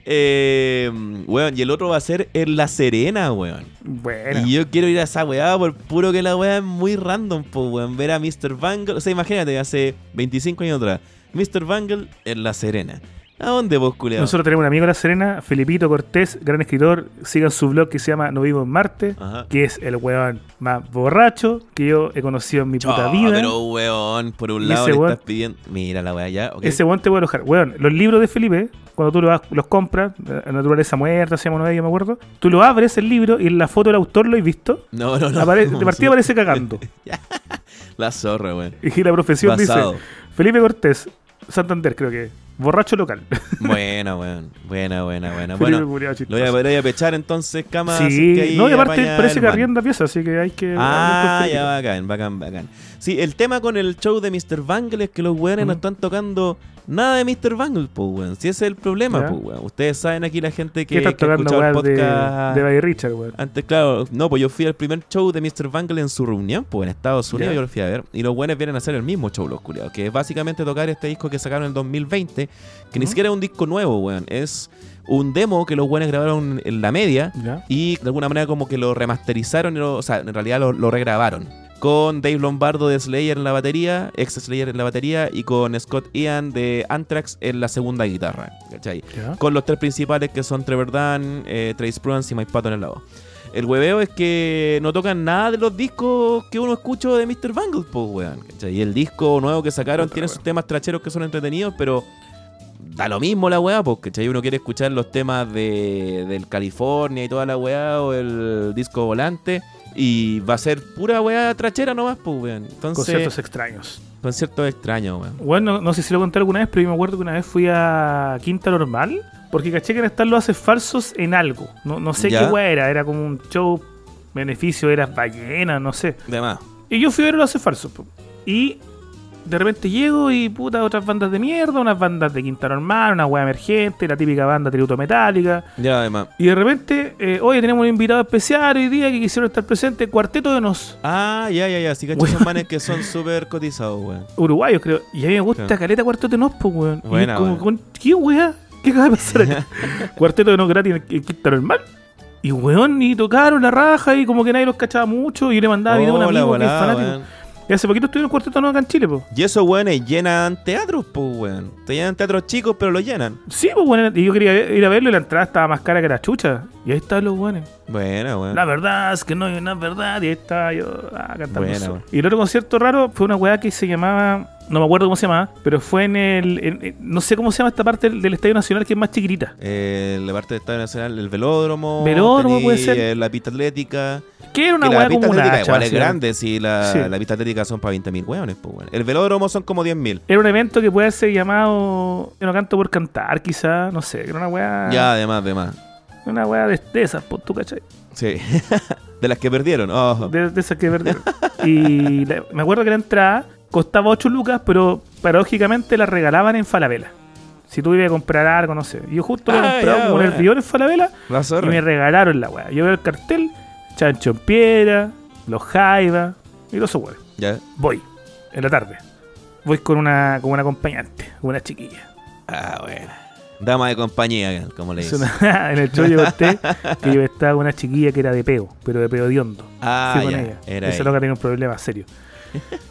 Eh, weón, y el otro va a ser en La Serena, weón. Bueno. Y yo quiero ir a esa weá por puro que la weá es muy random, po, weón. Ver a Mr. Bangle. O sea, imagínate, hace 25 años atrás. Mr. Bangle en La Serena. ¿A dónde vos, culiao? Nosotros tenemos un amigo en La Serena, Felipito Cortés, gran escritor. Sigan su blog que se llama No Vivo en Marte, Ajá. que es el weón más borracho que yo he conocido en mi puta vida. Pero, weón, por un lado le weón- estás pidiendo. Mira la weá ya, ok. Ese weón te puede enojar. Weón, los libros de Felipe, cuando tú los, los compras, eh, Naturaleza Muerta, se llama uno de ellos, me acuerdo. Tú lo abres el libro y en la foto del autor lo has visto. No, no, no. Apare- no, de partida [LAUGHS] aparece cagando. [LAUGHS] La zorra, weón. Y la profesión Basado. dice: Felipe Cortés, Santander, creo que. Borracho local. [LAUGHS] Buena, weón. Buena, buena, buena. Bueno, culiao lo voy a, lo voy a pechar entonces, cama. Sí, que no, y aparte parece que arrienda piezas, así que hay que. Ah, ya, bacán, bacán, bacán. Sí, el tema con el show de Mr. Bangle es que los weones no están tocando nada de Mr. Bangle, pues, weón. Si ese es el problema, pues, weón. Ustedes saben aquí la gente que, ¿Qué estás que escuchado el weón, de, podcast. de Buddy Richard, weón? Antes, claro, no, pues yo fui al primer show de Mr. Bangle en su reunión, pues en Estados Unidos yo lo fui a ver. Y los buenos vienen a hacer el mismo show, los culiados. Que es básicamente tocar este disco que sacaron en el 2020, que ni siquiera es un disco nuevo, weón. Es un demo que los buenos grabaron en la media y de alguna manera como que lo remasterizaron, y lo- o sea, en realidad lo, lo regrabaron. Con Dave Lombardo de Slayer en la batería, ex Slayer en la batería, y con Scott Ian de Anthrax en la segunda guitarra. ¿cachai? Con los tres principales que son Trevor Dunn, eh, Trace Prudence y Mike Patton en la voz. El hueveo es que no tocan nada de los discos que uno escucha de Mr. Bangle, pues, weón. ¿cachai? Y el disco nuevo que sacaron tiene weón. sus temas tracheros que son entretenidos, pero da lo mismo la weá, ¿cachai? Uno quiere escuchar los temas de, del California y toda la weá, o el disco volante, y va a ser pura weá trachera nomás, pues, weón. Entonces, Conciertos extraños. conciertos extraños, weón. Bueno, no, no sé si lo conté alguna vez, pero yo me acuerdo que una vez fui a Quinta Normal, porque caché que en estar los haces falsos en algo. No, no sé Ya. qué weá era, era como un show, beneficio, era ballena, no sé. De más. Y yo fui a ver los haces falsos. Y de repente llego y puta, otras bandas de mierda, unas bandas de Quinta Normal, una weá emergente, la típica banda tributo metálica. Ya, además. Y de repente, eh, oye, tenemos un invitado especial hoy día que quisieron estar presente, Cuarteto de Nos. Ah, ya, ya, ya. Sí, cachai, Weón. son manes que son súper cotizados, weón. uruguayos, creo. Y a mí me gusta Claro. caleta Cuarteto de Nos, pues, weón. Y Buena, es como, con- ¿qué weá? ¿Qué acaba de pasar acá? [LAUGHS] Cuarteto de Nos gratis en Quinta Normal. Y weón, y tocaron la raja y como que nadie los cachaba mucho. Y yo le mandaba video a un Oh, amigo que es fanático. weón. Y hace poquito estuvieron en Cuarteto de Nos acá en Chile, pues. Y esos weones llenan teatros, pues, weón. Te llenan teatros chicos, pero lo llenan. Sí, pues, weón. Y yo quería ir a verlo y la entrada estaba más cara que la chucha. Y ahí están los weones. Buena, weón. La verdad es que no hay una verdad. Y ahí está yo ah, cantando. Weón. Y el otro concierto raro fue una weá que se llamaba. No me acuerdo cómo se llamaba, pero fue en el. en- en- no sé cómo se llama esta parte del, del Estadio Nacional que es más chiquitita. Eh, la parte del Estadio Nacional, el velódromo. Velódromo puede ser. eh, la pista atlética. Que era una pista como una hacha, igual es grande, si la, Sí. la pista atlética son para 20.000 weones, pues, weón. El velódromo son como 10.000. Era un evento que puede ser llamado. Yo no canto por cantar, quizá. No sé. Era una weá. Ya, además, además. Una weá de, de esas, pues tú, ¿cachai? Sí. [LAUGHS] de las que perdieron. Oh. De, de esas que perdieron. y la- me acuerdo que la entrada costaba 8 lucas, pero paradójicamente la regalaban en Falabella. Si tú ibas a comprar algo, no sé. Yo justo Ah, comprado ya, como un weá. hervidor en Falabella La y me regalaron la weá. Yo veo el cartel, chancho en piedra, los jaivas y los esos. Ya. Voy, en la tarde. Voy con una, con una acompañante, con una chiquilla. Ah, bueno. Dama de compañía, como le dicen. [LAUGHS] en el show yo conté [LAUGHS] que yo estaba con una chiquilla que era de peo, pero de peo de hondo. Ah, Fui con ya. ella. Era ella. loca tenía un problema serio.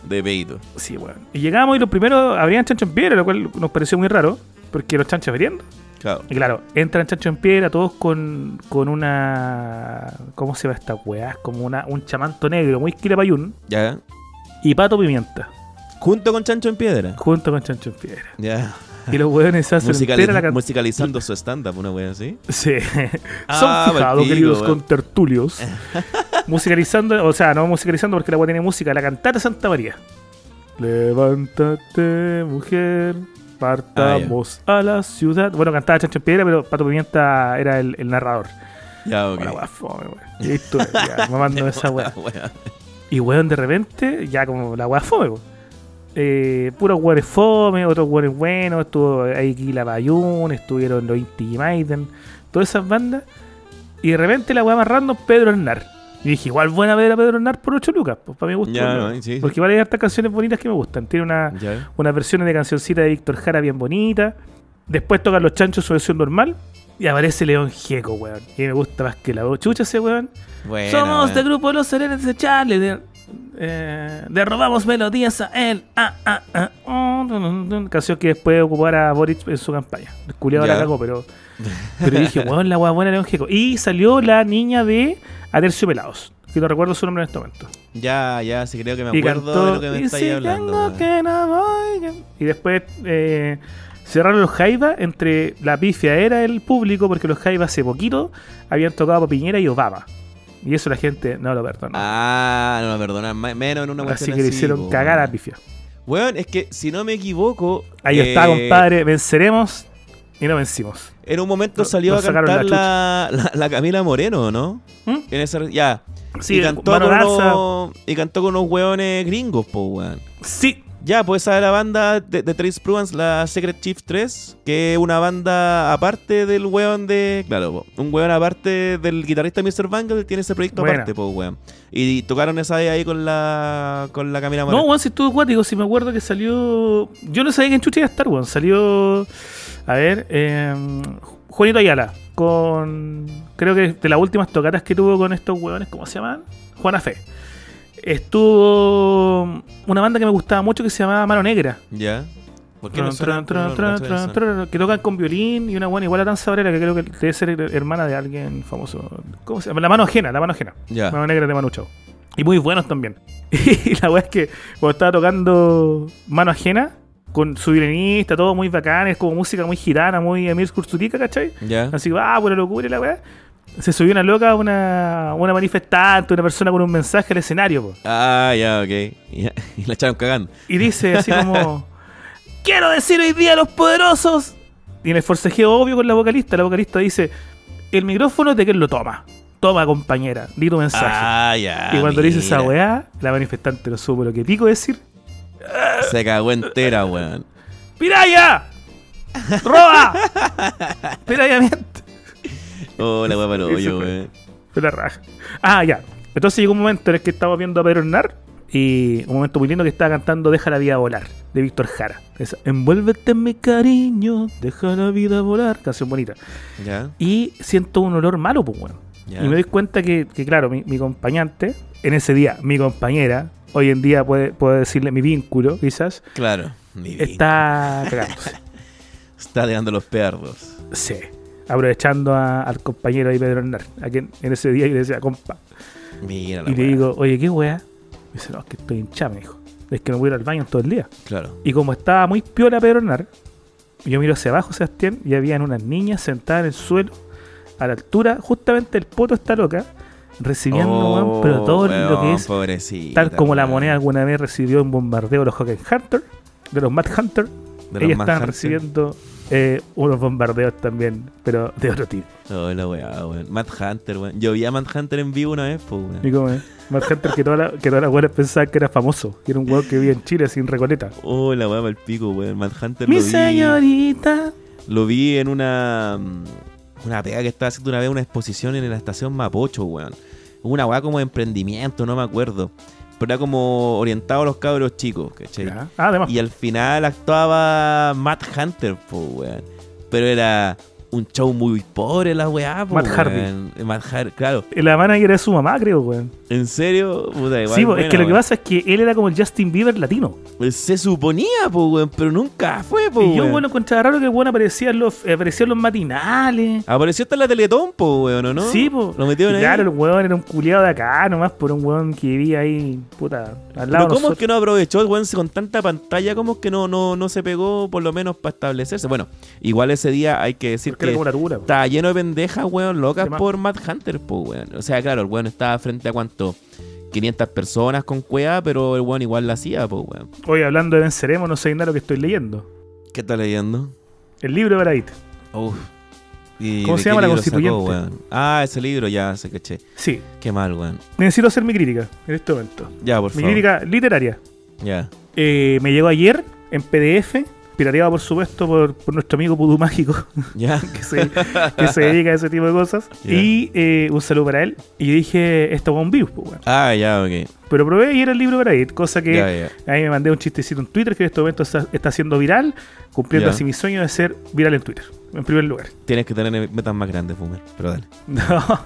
De peito. Sí, weón. Y llegamos y los primeros abrían chancho en piedra, lo cual nos pareció muy raro, porque los chanchos abriendo. Claro. Y claro, entran chancho en piedra todos con, con una. ¿Cómo se llama esta weá? Como una, un chamanto negro, muy quilapayún, Ya. y pato pimienta, Junto con Chancho en Piedra. junto con chancho en piedra. Ya. Y los weones hacen entera la musicalizando su stand-up, una wea así. Sí. Ah, Son fijados, queridos con tertulios. [LAUGHS] musicalizando, o sea, no musicalizando porque la weá tiene música, la cantata Santa María. Levántate, mujer, partamos a la ciudad. Bueno, cantaba Chancho en Piedra, pero Pato Pimienta era el, el narrador. Ya, ok. Weá fome, estuve, ya, mamando [LAUGHS] esa. Wea. Y weón, de repente, ya como la weá fome, weón. Eh, puros weones fome, otros weones buenos, estuvo ahí Kila Bayun, estuvieron los Inti Maiden, todas esas bandas. Y de repente la weá más random, Pedro Hernar. Y dije, igual buena ver a Pedro Hernar por 8 lucas, pues para mi gusto. Ya, ¿no? sí, sí. Porque igual hay hartas canciones bonitas que me gustan. Tiene una, Ya. unas versiones de cancioncita de Víctor Jara bien bonitas. Después tocan los chanchos su versión normal. Y aparece León Gieco, weón. Y me gusta más que la. Chucha ese weón. Somos del grupo Los Serenes de Charlie. De, eh, derrobamos melodías a él. Ah, ah, ah, oh, dun, dun. Canción que después ocupara Boric en su campaña. El culiado la cagó, pero. [LAUGHS] Pero dije, weón, la weá buena León. Y salió la niña de Aterciopelados. Que no recuerdo su nombre en este momento. Ya, ya, sí creo que me acuerdo cantó. de lo que me estáis si hablando. que no voy, que-". Y después eh, cerraron los Jaivas entre la pifia era el público, porque los Jaivas hace poquito habían tocado a Piñera y Obama. Y eso la gente no lo perdonó. Ah, no me perdonan, me- menos en una así cuestión que le hicieron cagar a pifia. Weón, es que si no me equivoco. Ahí eh, está, compadre. Venceremos y no vencimos. En un momento No- salió a cantar la la, la, la Camila Moreno, ¿no? ¿Mm? En esa, ya. Sí, y, cantó con unos, y cantó con unos weones gringos, po, weón. Sí. Ya, pues esa es la banda de, de Trace Pruvance, la Secret Chief 3, que es una banda aparte del weón de. Claro, po, un weón aparte del guitarrista Mr. Bangle, tiene ese proyecto Buena. aparte, pues, weón. Y tocaron esa vez ahí con la con la Camila Moreno. No, weón, si estuvo acuático. Si me acuerdo que salió. Yo no sabía que en Chucha iba a estar, weón. Salió. A ver, eh, Juanito Ayala. Con. Creo que de las últimas tocatas que tuvo con estos weones, ¿cómo se llaman? Juana Fe. Estuvo una banda que me gustaba mucho que se llamaba Mano Negra. Ya. ¿Por qué No, suena que tocan con violín y una buena igual a tan sabrera que creo que debe ser hermana de alguien famoso. ¿Cómo se llama? La mano ajena, la mano ajena. Ya. Mano negra de Manu Chao. Y muy buenos también. [LAUGHS] Y la weá es que cuando estaba tocando mano ajena, con su violinista, todo muy bacán, es como música muy gitana, muy Emir Kurtzurika, ¿cachai? Ya. Así, ah, buena locura y la weá. Se subió una loca, una, una manifestante, una persona con un mensaje al escenario, po. Ah, ya, ok. Ya, [LAUGHS] Y la echaron cagando. Y dice así como: [LAUGHS] Quiero decir hoy día a los poderosos. Y en el forcejeo obvio con la vocalista, la vocalista dice: El micrófono de quien lo toma. Toma, compañera, di tu mensaje. Ah, ya. y cuando le dice esa weá, la manifestante no supo lo que pico decir: Se cagó entera, weón. ¡Piraya! ¡Roba! [LAUGHS] ¡Piraya miente! Oh, la el Eso hoyo, fue. weón. Fue la raja. Ah, ya. Entonces llegó un momento en el que estábamos viendo a Pedro Hernán y un momento muy lindo que estaba cantando Deja la vida volar de Víctor Jara. Envuélvete en mi cariño, deja la vida volar. Canción bonita. Ya, Y siento un olor malo, pues bueno. ya. Y me doy cuenta que, que, claro, mi, mi acompañante, en ese día, mi compañera, hoy en día puede, puedo decirle mi vínculo, quizás, Claro. Mi vida. está cagándose. [LAUGHS] Está dejando los perros. Sí. Aprovechando a- al compañero ahí Pedro Hernán, a quien en ese día yo le decía, compa. Mira la Y le digo, oye, ¿qué weá? Me dice, no, es que estoy hinchado, me dijo. Es que no voy a ir al baño todo el día. Claro. Y como estaba muy piola Pedro Hernán, yo miro hacia abajo, Sebastián, y habían unas niñas sentadas en el suelo, a la altura, justamente el poto está loca, recibiendo, weón, pero todo lo que Oh, es, tal como la moneda alguna vez recibió un bombardeo de los Hawken Hunter, de los Mad Hunter, De ellas están recibiendo eh, unos bombardeos también, pero de otro tipo. Oh, la weá, weón. Matt Hunter, weón. Yo vi a Matt Hunter en vivo una vez, pues, weón. ¿Y cómo es? Mad Hunter que todas las que todas las weones pensaban que era famoso, que era un weón que vivía en Chile sin recoleta. Oh, la weá el pico, weón. Matt Hunter Mi lo vi. señorita. Lo vi en una. mm, Una pega que estaba haciendo una vez una exposición en la estación Mapocho, weón. Una weá como de emprendimiento, no me acuerdo. Pero era como orientado a los cabros chicos, ¿cachai? Ah, además. Y al final actuaba Matt Hunter, po, weón. Pero era un show muy pobre la weá, po, Matt Hardy. Matt Hardy, claro. La manager era su mamá, creo, weón. ¿En serio? Puta, igual Sí, po, es que lo que pasa es que él era como el Justin Bieber latino. Se suponía, po, weón, pero nunca fue, po, y yo, bueno, encontraba raro que el weón aparecía en los, aparecía en los matinales. Apareció hasta en la Teletón, po, weón, ¿o ¿no? Sí, po. Lo metieron ahí. Claro, el weón era un culiado de acá, nomás por un weón que vivía ahí, puta, al lado Pero ¿cómo es que no aprovechó el weón con tanta pantalla? ¿Cómo es que no, no, no se pegó por lo menos para establecerse? Bueno, igual ese día hay que decir Porque estaba lleno de pendejas, weón, locas por Matt Hunter, po, weón. O sea, claro, el weón estaba frente a cuánto, 500 personas con cueva, pero el weón igual la hacía, po, weón. Hoy hablando de Venceremos, no sé nada lo que estoy leyendo. ¿Qué está leyendo? El libro de Baradit. Uf. ¿Y ¿Cómo se llama La sacó, Constituyente? weón? Ah, ese libro ya se caché. Sí, Qué mal, weón. necesito hacer mi crítica en este momento. Ya, por Mi favor. crítica literaria. Ya. Eh, me llegó ayer en PDF, pirateado por supuesto por, por nuestro amigo Pudu Mágico, [LAUGHS] que se, que se dedica a ese tipo de cosas. Y eh, un saludo para él. Y yo dije, esto va un virus, pues, weón. Ah, ya, ok. Pero probé y era el libro para ir, cosa que Ya, ya. ahí me mandé un chistecito en Twitter que en este momento está, está siendo viral, cumpliendo así mi sueño de ser viral en Twitter, en primer lugar. Tienes que tener metas más grandes, Fumer. Pero dale. [LAUGHS] No,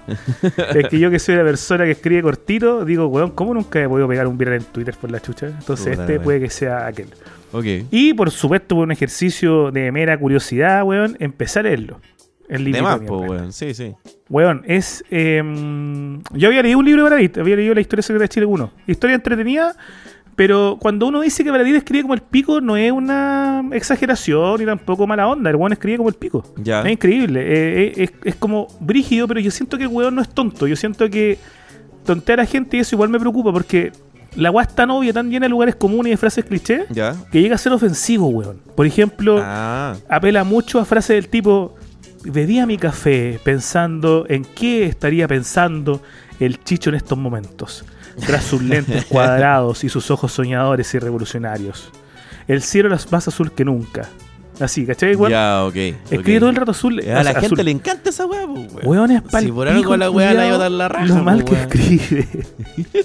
es que yo que soy la persona que escribe cortito, digo, weón, ¿cómo nunca he podido pegar un viral en Twitter por la chucha? Entonces Puta este puede que sea aquel. Y por supuesto, por un ejercicio de mera curiosidad, weón, empecé a leerlo. El libro De más, mierda. weón. Sí, sí. Weón, es. em, yo había leído un libro de Baradit, había leído la historia secreta de Chile 1. Historia entretenida, pero cuando uno dice que Baradit escribe como el pico, no es una exageración ni tampoco mala onda. El weón escribe como el pico. Ya. Es increíble. eh, eh, es, es como brígido, pero yo siento que el weón no es tonto. Yo siento que tontea a la gente y eso igual me preocupa porque la weá es tan obvia, tan llena de lugares comunes y de frases cliché, Ya. que llega a ser ofensivo, weón. Por ejemplo Ah. apela mucho a frases del tipo bebía mi café pensando en qué estaría pensando el chicho en estos momentos, tras sus lentes [LAUGHS] cuadrados y sus ojos soñadores y revolucionarios. El cielo era más azul que nunca. Así, ¿cachai? Igual Ya, ok. escribe todo el rato azul. A la azul. gente le encanta esa weá, po, weón. Weón es pal Si por algo la weá la iba a dar la raja, Lo mal po, que escribe. [LAUGHS]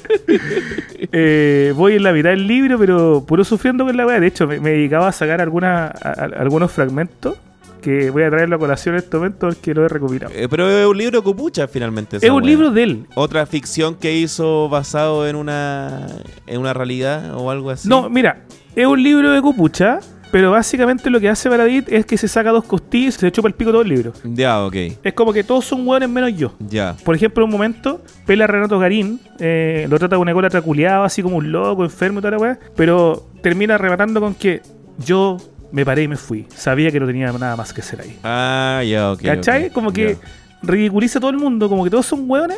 Eh, voy en la mitad del libro, pero puro sufriendo con la weá. De hecho, me, me dedicaba a sacar alguna, a- a- algunos fragmentos que voy a traerlo a colación en este momento porque lo he recopilado. Eh, pero es un libro copucha finalmente. esa es un libro de él. Otra ficción que hizo basado en una en una realidad o algo así. No, mira, es un libro de Copucha, pero básicamente lo que hace Baradit es que se saca dos costillas y se chupa el pico todo el libro. Ya, ok. Es como que todos son hueones menos yo. Ya. Por ejemplo, en un momento, pela a Renato Garín, eh, lo trata de una cola traculeado, así como un loco, enfermo y toda la weá, pero termina rematando con que yo me paré y me fui. Sabía que no tenía nada más que hacer ahí. Ah, ya, ok. ¿Cachai? Como que ridiculiza a todo el mundo, como que todos son hueones.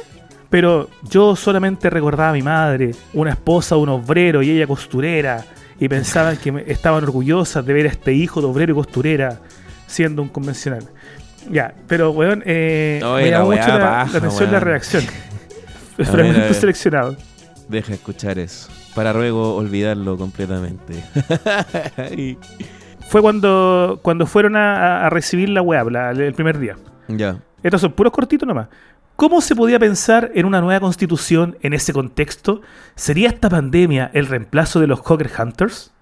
Pero yo solamente recordaba a mi madre, una esposa, un obrero y ella costurera. Y pensaban que me- estaban orgullosas de ver a este hijo de obrero y costurera siendo un convencional. Ya, pero weón, eh, Oye, me la llamó mucho la, baja, la atención la weón. reacción. [LAUGHS] ver, a Fragmento seleccionado. Deja escuchar eso. Para luego olvidarlo completamente. [LAUGHS] Fue cuando, cuando fueron a, a recibir la weá, la- el primer día. ya. Estos son puros cortitos nomás. ¿Cómo se podía pensar en una nueva constitución en ese contexto? ¿Sería esta pandemia el reemplazo de los Hawker Hunters?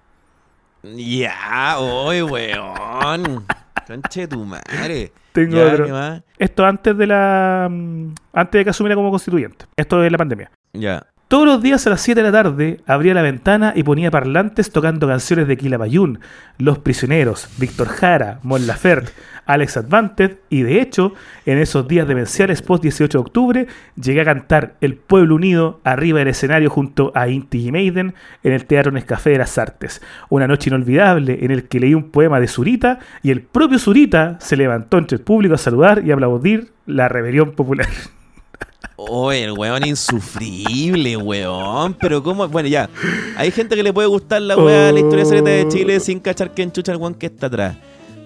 Ya, oye, weón. Conche tu madre. Tengo Ya, otro. Esto antes de la mm, antes de que asumiera como constituyente. Esto es la pandemia. Ya. Todos los días a las 7 de la tarde abría la ventana y ponía parlantes tocando canciones de Quilapayún, Los Prisioneros, Víctor Jara, Mon Laferte, Alex Advanted y de hecho, en esos días demenciales post 18 de octubre, llegué a cantar El Pueblo Unido arriba del escenario junto a Inti y Maiden en el Teatro Nescafé de las Artes. Una noche inolvidable en el que leí un poema de Zurita y el propio Zurita se levantó entre el público a saludar y aplaudir la rebelión popular. [LAUGHS] Oye, el weón insufrible, weón. Pero cómo, bueno, ya. Hay gente que le puede gustar la weá, la historia secreta de Chile sin cachar que enchucha el weón que está atrás.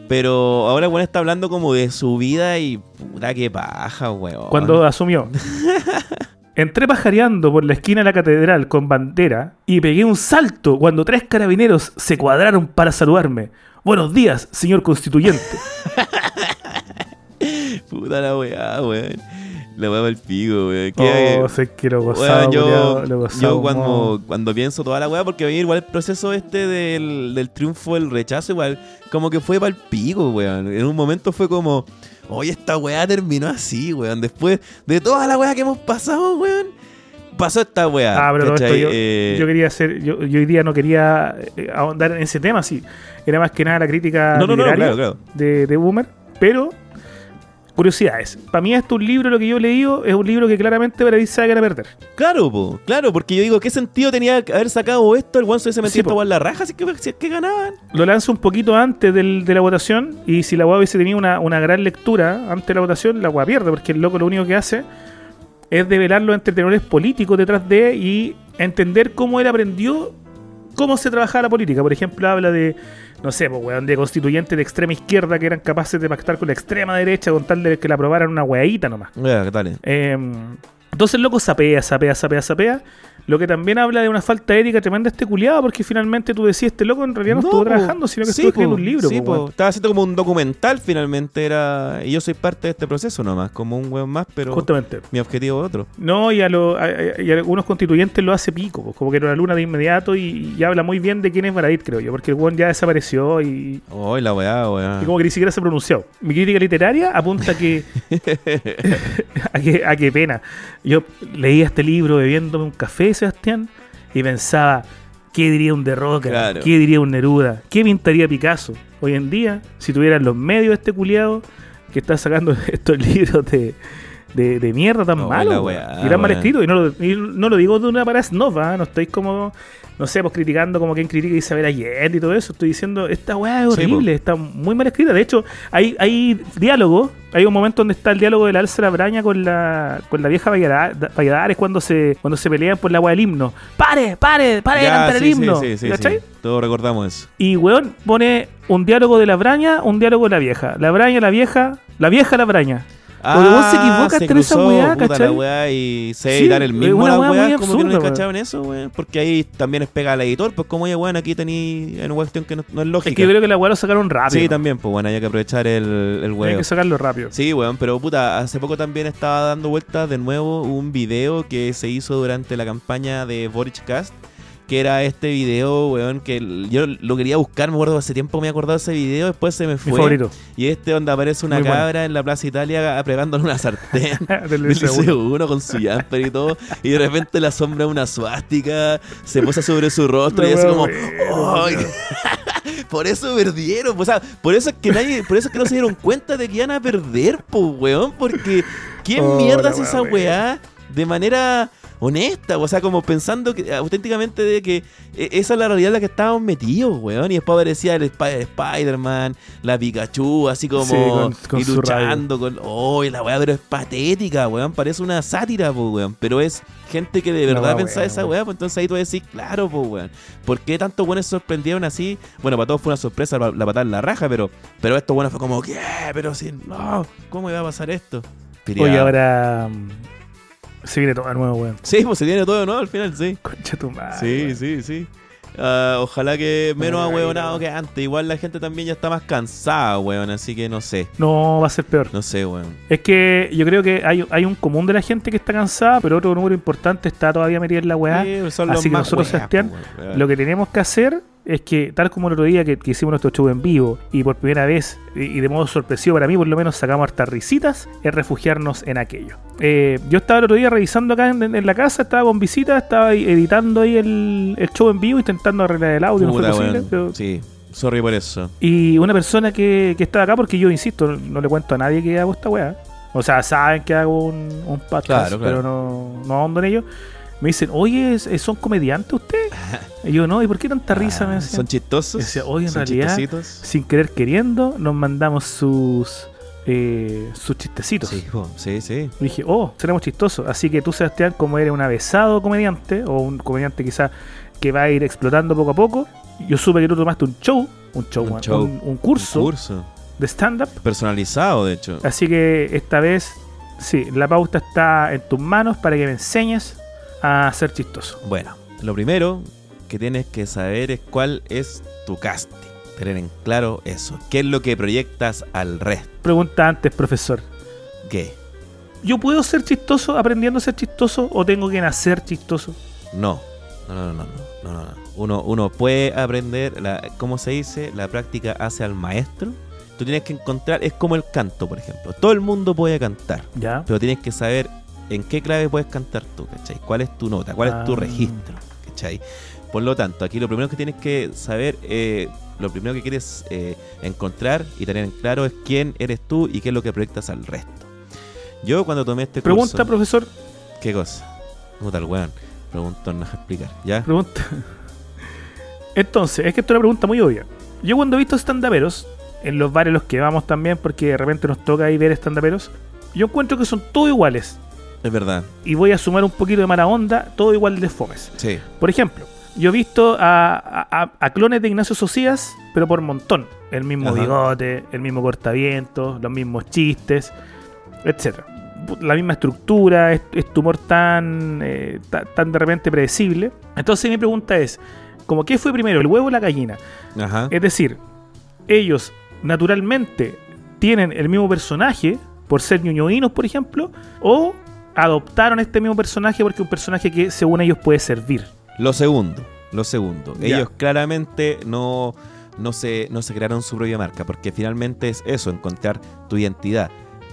Pero ahora el weón está hablando como de su vida y puta que paja, weón. cuando asumió. [LAUGHS] Entré pajareando por la esquina de la catedral con bandera y pegué un salto cuando tres carabineros se cuadraron para saludarme. Buenos días, señor constituyente. [LAUGHS] Puta la weá, weón. La weá el pico, weón. ¿Qué- Oh, sé que lo gozaba, yo, culiao, lo gozaba, yo mo. cuando, cuando pienso toda la weá, porque igual el proceso este del, del triunfo, el rechazo, igual, como que fue para el pico, weón. En un momento fue como, oye, esta weá terminó así, weón. Después de toda la weá que hemos pasado, weón, pasó esta weá. Ah, pero todo esto Eh, yo quería hacer, yo, yo hoy día no quería eh, ahondar en ese tema, sí. Era más que nada la crítica No, no, no, claro, claro. De, de Boomer, pero curiosidades. Para mí esto un libro, lo que yo he leído, es un libro que claramente Paradis sabe que era perder. Claro, po, claro, porque yo digo, ¿qué sentido tenía haber sacado esto? El weón se metido Sí, en la raja, si es que, si es que ganaban. Lo lanzo un poquito antes del- de la votación y si la UA hubiese tenido una, una gran lectura antes de la votación, la UA pierde porque el loco lo único que hace es develar los entretenedores políticos detrás de y entender cómo él aprendió cómo se trabajaba la política. Por ejemplo, habla de, no sé, pues, weón, de constituyentes de extrema izquierda que eran capaces de pactar con la extrema derecha con tal de que la aprobaran una weadita nomás. Ya, dale. Eh, entonces el loco sapea, sapea, sapea, sapea. Lo que también habla de una falta ética tremenda este culiado, porque finalmente tú decías, este loco en realidad no, estuvo po. trabajando, sino que Sí, estuvo escribiendo un libro. sí, po, po. Estaba haciendo como un documental finalmente era y yo soy parte de este proceso nomás, como un weón más, pero Justamente. mi objetivo es otro. No, y a, lo- a- a- y a algunos constituyentes lo hace pico, como que era una luna de inmediato y, y habla muy bien de quién es Baradit, creo yo, porque el weón ya desapareció y, Hoy la weá, weá. y como que ni siquiera se pronunció. Mi crítica literaria apunta a que, [LAUGHS] [LAUGHS] a que, a que pena. Yo leía este libro bebiéndome un café, Sebastián, y pensaba, ¿qué diría un Derroca? Claro. ¿Qué diría un Neruda? ¿Qué pintaría Picasso? Hoy en día, si tuvieran los medios de este culiado que está sacando [LAUGHS] estos libros de, de, de mierda tan la weá, y tan mal weón. escritos, y no, lo, y no lo digo de una para snob, ¿ah? no estoy como, no sé, pues criticando como quien critica Isabel Allende y todo eso, estoy diciendo, esta weá es Sí, horrible, está muy mal escrita, de hecho, hay, hay diálogo, hay un momento donde está el diálogo de la Alza Braña con la, con la vieja Vallada- Valladares cuando se, cuando se pelean por la weá del himno. ¡Pare, pare, pare de Ya, cantar sí, el himno! Sí, ¿Cachai? Todos recordamos eso. Y weón pone un diálogo de la Braña, un diálogo de la vieja. La Braña, la vieja, la vieja, la Braña. Porque vos se equivoca entre esa weá, puta ¿cachai? la weá y se Sí, editar el mismo la weá como que no absurda, cachaban eso, weón. Porque ahí también es pega al editor, pues como oye, weón, aquí tení en una cuestión que no, no es lógica. Es que yo creo que la weá lo sacaron rápido. sí, también, pues bueno, hay que aprovechar el, el Hay weón. que sacarlo rápido. Sí, weón, pero puta, hace poco también estaba dando vueltas de nuevo un video que se hizo durante la campaña de Boric Cast, que era este video, weón, que yo lo quería buscar, me acuerdo hace tiempo me he acordado de ese video, después se me Mi fue. favorito. Y este donde aparece una Muy bueno. cabra en la Plaza Italia pregándole una sartén. [LAUGHS] Del liceo con su jumper y todo, y de repente la sombra de una suástica se posa sobre su rostro y wea como, ¡ay! [LAUGHS] Por eso perdieron. O sea, por eso es que nadie, por eso es que no se dieron cuenta de que iban a perder, pues, weón. Porque ¿quién Oh, mierda weá, esa weá de manera honesta? O sea, como pensando que, auténticamente de que eh, esa es la realidad en la que estábamos metidos, weón. Y después aparecía el, Sp- el Spider-Man, la Pikachu, así como Sí, con- con y luchando con. Oh, la weá, pero es patética, weón. Parece una sátira, pues, weón. Pero es gente que de verdad weá, pensaba esa weá, pues entonces ahí tú decís, claro, pues, weón. ¿Por qué tantos buenos sorprendieron así? Bueno, para todos fue una sorpresa la, la patada en la raja, pero, pero esto bueno fue como, ¿qué? Pero si no, ¿cómo iba a pasar esto? Oye, ahora. Se viene todo de nuevo, weón. Sí, pues se tiene todo, ¿no? Al final, sí. Concha tu madre. Sí, weón. sí, sí. Ah, ojalá que menos ahueonado que antes. Igual la gente también ya está más cansada, weón. Así que no sé. No, va a ser peor. No sé, weón. Es que yo creo que hay, hay un común de la gente que está cansada, pero otro número importante está todavía metido en la weá. Sí, Así que nosotros, Sebastián, weón. Lo que tenemos que hacer es que, tal como el otro día que, que hicimos nuestro show en vivo y por primera vez, y, y de modo sorpresivo para mí, por lo menos sacamos hartas risitas, es refugiarnos en aquello. Eh, yo estaba el otro día revisando acá en, en la casa, estaba con visita, estaba editando ahí el, el show en vivo, intentando arreglar el audio, no fue posible. weón. pero- Sí, sorry por eso. Y una persona que, que estaba acá, porque yo insisto, no, no le cuento a nadie que hago esta weá. O sea, saben que hago un, un podcast, Claro, claro. pero no, no ahondo en ello. Me dicen, oye, ¿es- ¿son comediantes ustedes? [LAUGHS] y yo, no, ¿y por qué tanta risa? me Ah, decían. Son chistosos. Decía, oye, en realidad, chistositos. sin querer queriendo, nos mandamos sus eh, sus chistecitos. Sí, sí, sí. Y dije, oh, seremos chistosos. Así que tú, Sebastián, como eres un avesado comediante, o un comediante quizá que va a ir explotando poco a poco, yo supe que tú tomaste un show, un show, Un un, show. un- un curso, Un curso. de stand-up. Personalizado, de hecho. Así que esta vez, sí, la pauta está en tus manos para que me enseñes a ser chistoso. Bueno, lo primero que tienes que saber es cuál es tu casting. Tener en claro eso. ¿Qué es lo que proyectas al resto? Pregunta antes, profesor. ¿Qué? ¿Yo puedo ser chistoso aprendiendo a ser chistoso o tengo que nacer chistoso? No. No, no, no, no. no, no, no. Uno, uno puede aprender, la, ¿cómo se dice? La práctica hace al maestro. Tú tienes que encontrar, es como el canto, por ejemplo. Todo el mundo puede cantar, Ya. pero tienes que saber en qué clave puedes cantar tú, ¿cachai? ¿Cuál es tu nota? ¿Cuál es tu Ah. registro? ¿cachai? Por lo tanto, aquí lo primero que tienes que saber, eh, lo primero que quieres eh, encontrar y tener en claro es quién eres tú y qué es lo que proyectas al resto. Yo cuando tomé este Pregunta, curso... profesor. ¿Qué cosa? Puta el weón. Preguntó, no explicar. ¿Ya? Pregunta. Entonces, es que esto es una pregunta muy obvia. Yo cuando he visto stand-uperos, en los bares los que vamos también, porque de repente nos toca ahí ver stand-uperos, yo encuentro que son todos iguales. Es verdad. Y voy a sumar un poquito de mala onda, todo igual de fomes. Sí. Por ejemplo, yo he visto a, a- clones de Ignacio Socias, pero por montón. El mismo Ajá. bigote, el mismo cortavientos, los mismos chistes, etcétera. La misma estructura, es- este humor tan, eh, ta- tan de repente predecible. Entonces mi pregunta es, ¿como qué fue primero, el huevo o la gallina? Ajá. Es decir, ellos naturalmente tienen el mismo personaje por ser ñoñoínos, por ejemplo, o adoptaron este mismo personaje porque es un personaje que según ellos puede servir. Lo segundo. Lo segundo. Ellos claramente no, no, se, no se crearon su propia marca. Porque finalmente es eso, encontrar tu identidad.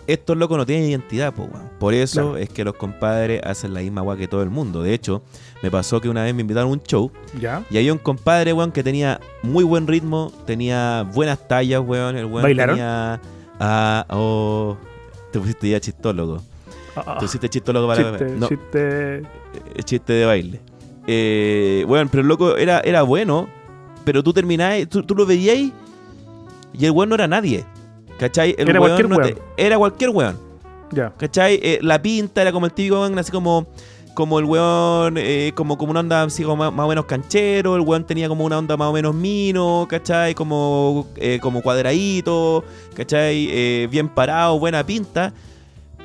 Estos locos no tienen identidad, po. Por eso Claro. es que los compadres hacen la misma agua que todo el mundo. De hecho, me pasó que una vez me invitaron a un show ¿Ya? Y había un compadre, weón, que tenía muy buen ritmo, tenía buenas tallas, weón. El weón ¿Bailaron? tenía. Ah, oh. Te pusiste ya chistólogo. Ah, Te pusiste chistólogo para. chiste, no, chiste. eh, chiste de baile. Eh, weón, pero el loco era, era bueno, pero tú terminabas, tú, tú lo veías y el weón no era nadie. ¿Cachai? El Era weón cualquier no te- weón. era cualquier weón. Ya. ¿Cachai? Eh, la pinta era como el típico weón, así como, como el weón, eh, como, como una onda así como más, más o menos canchero, el weón tenía como una onda más o menos mino, ¿cachai? Como, eh, como cuadradito, ¿cachai? Eh, bien parado, buena pinta.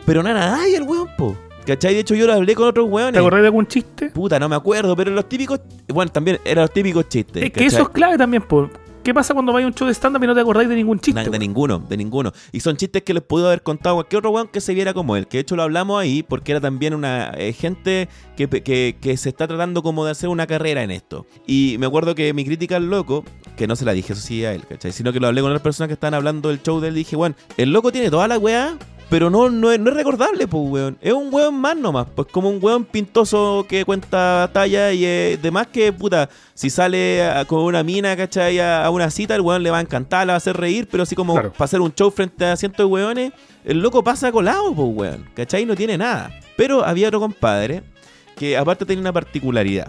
Pero nada, nadie el weón, po. ¿Cachai? De hecho, yo lo hablé con otros ¿Te weones. acordás de algún chiste? Puta, no me acuerdo, pero los típicos. Bueno, también eran los típicos chistes. es que ¿cachai? eso es clave también, po. ¿Qué pasa cuando vais a un show de stand-up y no te acordáis de ningún chiste? De po? ninguno, de ninguno. Y son chistes que les pudo haber contado cualquier otro weón que se viera como él. Que de hecho lo hablamos ahí porque era también una eh, gente que, que- que se está tratando como de hacer una carrera en esto. Y me acuerdo que mi crítica al loco, que no se la dije, eso sí, a él, ¿cachai? Sino que lo hablé con otras personas que estaban hablando del show de él. Dije, bueno, el loco tiene toda la weá Pero no, no, es, no es recordable, pues, weón. Es un weón más nomás. Pues como un weón pintoso que cuenta talla y eh, demás que, puta, si sale a- con una mina, ¿cachai? A, a una cita, el weón le va a encantar, le va a hacer reír, pero así como Claro. para hacer un show frente a cientos de weones, el loco pasa colado, pues, weón. ¿Cachai? No tiene nada. Pero había otro compadre que aparte tenía una particularidad.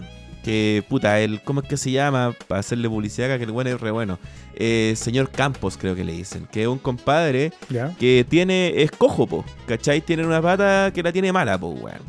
Que, puta, el, ¿cómo es que se llama? Para hacerle publicidad, acá, que el weón es re bueno. Eh, señor Campos, creo que le dicen. Que es un compadre que tiene, es cojo, po, ¿cachai? Tiene una pata que la tiene mala, po, weón.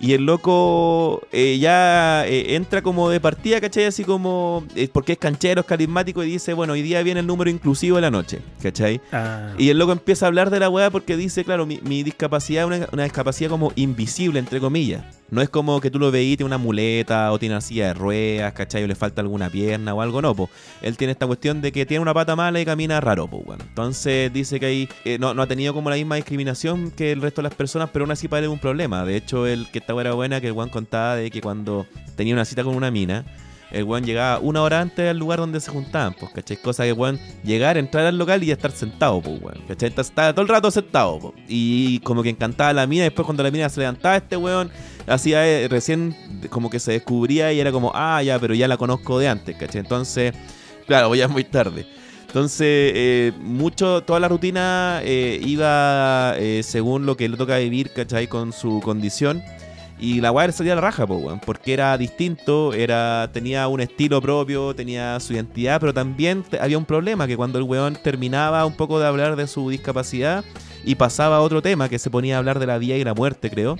Y el loco eh, ya eh, entra como de partida, ¿cachai? Así como, porque es canchero, es carismático y dice, bueno, hoy día viene el número inclusivo de la noche, ¿cachai? Ah, Y el loco empieza a hablar de la weá porque dice, claro, mi, mi discapacidad es una, una discapacidad como invisible, entre comillas. No es como que tú lo veís, tiene una muleta o tiene una silla de ruedas, ¿cachai? O le falta alguna pierna o algo, no, po. Él tiene esta cuestión de que tiene una pata mala y camina raro, po, bueno. Entonces dice que ahí eh, no, no ha tenido como la misma discriminación que el resto de las personas, pero aún así para él es un problema. De hecho, el que estaba era buena que el Juan contaba de que cuando tenía una cita con una mina, el weón llegaba una hora antes al lugar donde se juntaban, pues, ¿cachai? Cosa que, weón, llegar, entrar al local y estar sentado, pues, weón, ¿cachai? Estaba todo el rato sentado, pues. Y como que encantaba la mina, después cuando la mina se levantaba, este weón hacía eh, recién como que se descubría y era como, ah, ya, pero ya la conozco de antes, ¿cachai? Entonces, claro, ya es muy tarde. Entonces, eh, mucho, toda la rutina eh, iba según lo que le toca vivir, ¿cachai? Con su condición. Y la weá salía a la raja, po, weón, porque era distinto, era, tenía un estilo propio, tenía su identidad, pero también había un problema, que cuando el weón terminaba un poco de hablar de su discapacidad y pasaba a otro tema, que se ponía a hablar de la vida y la muerte, creo,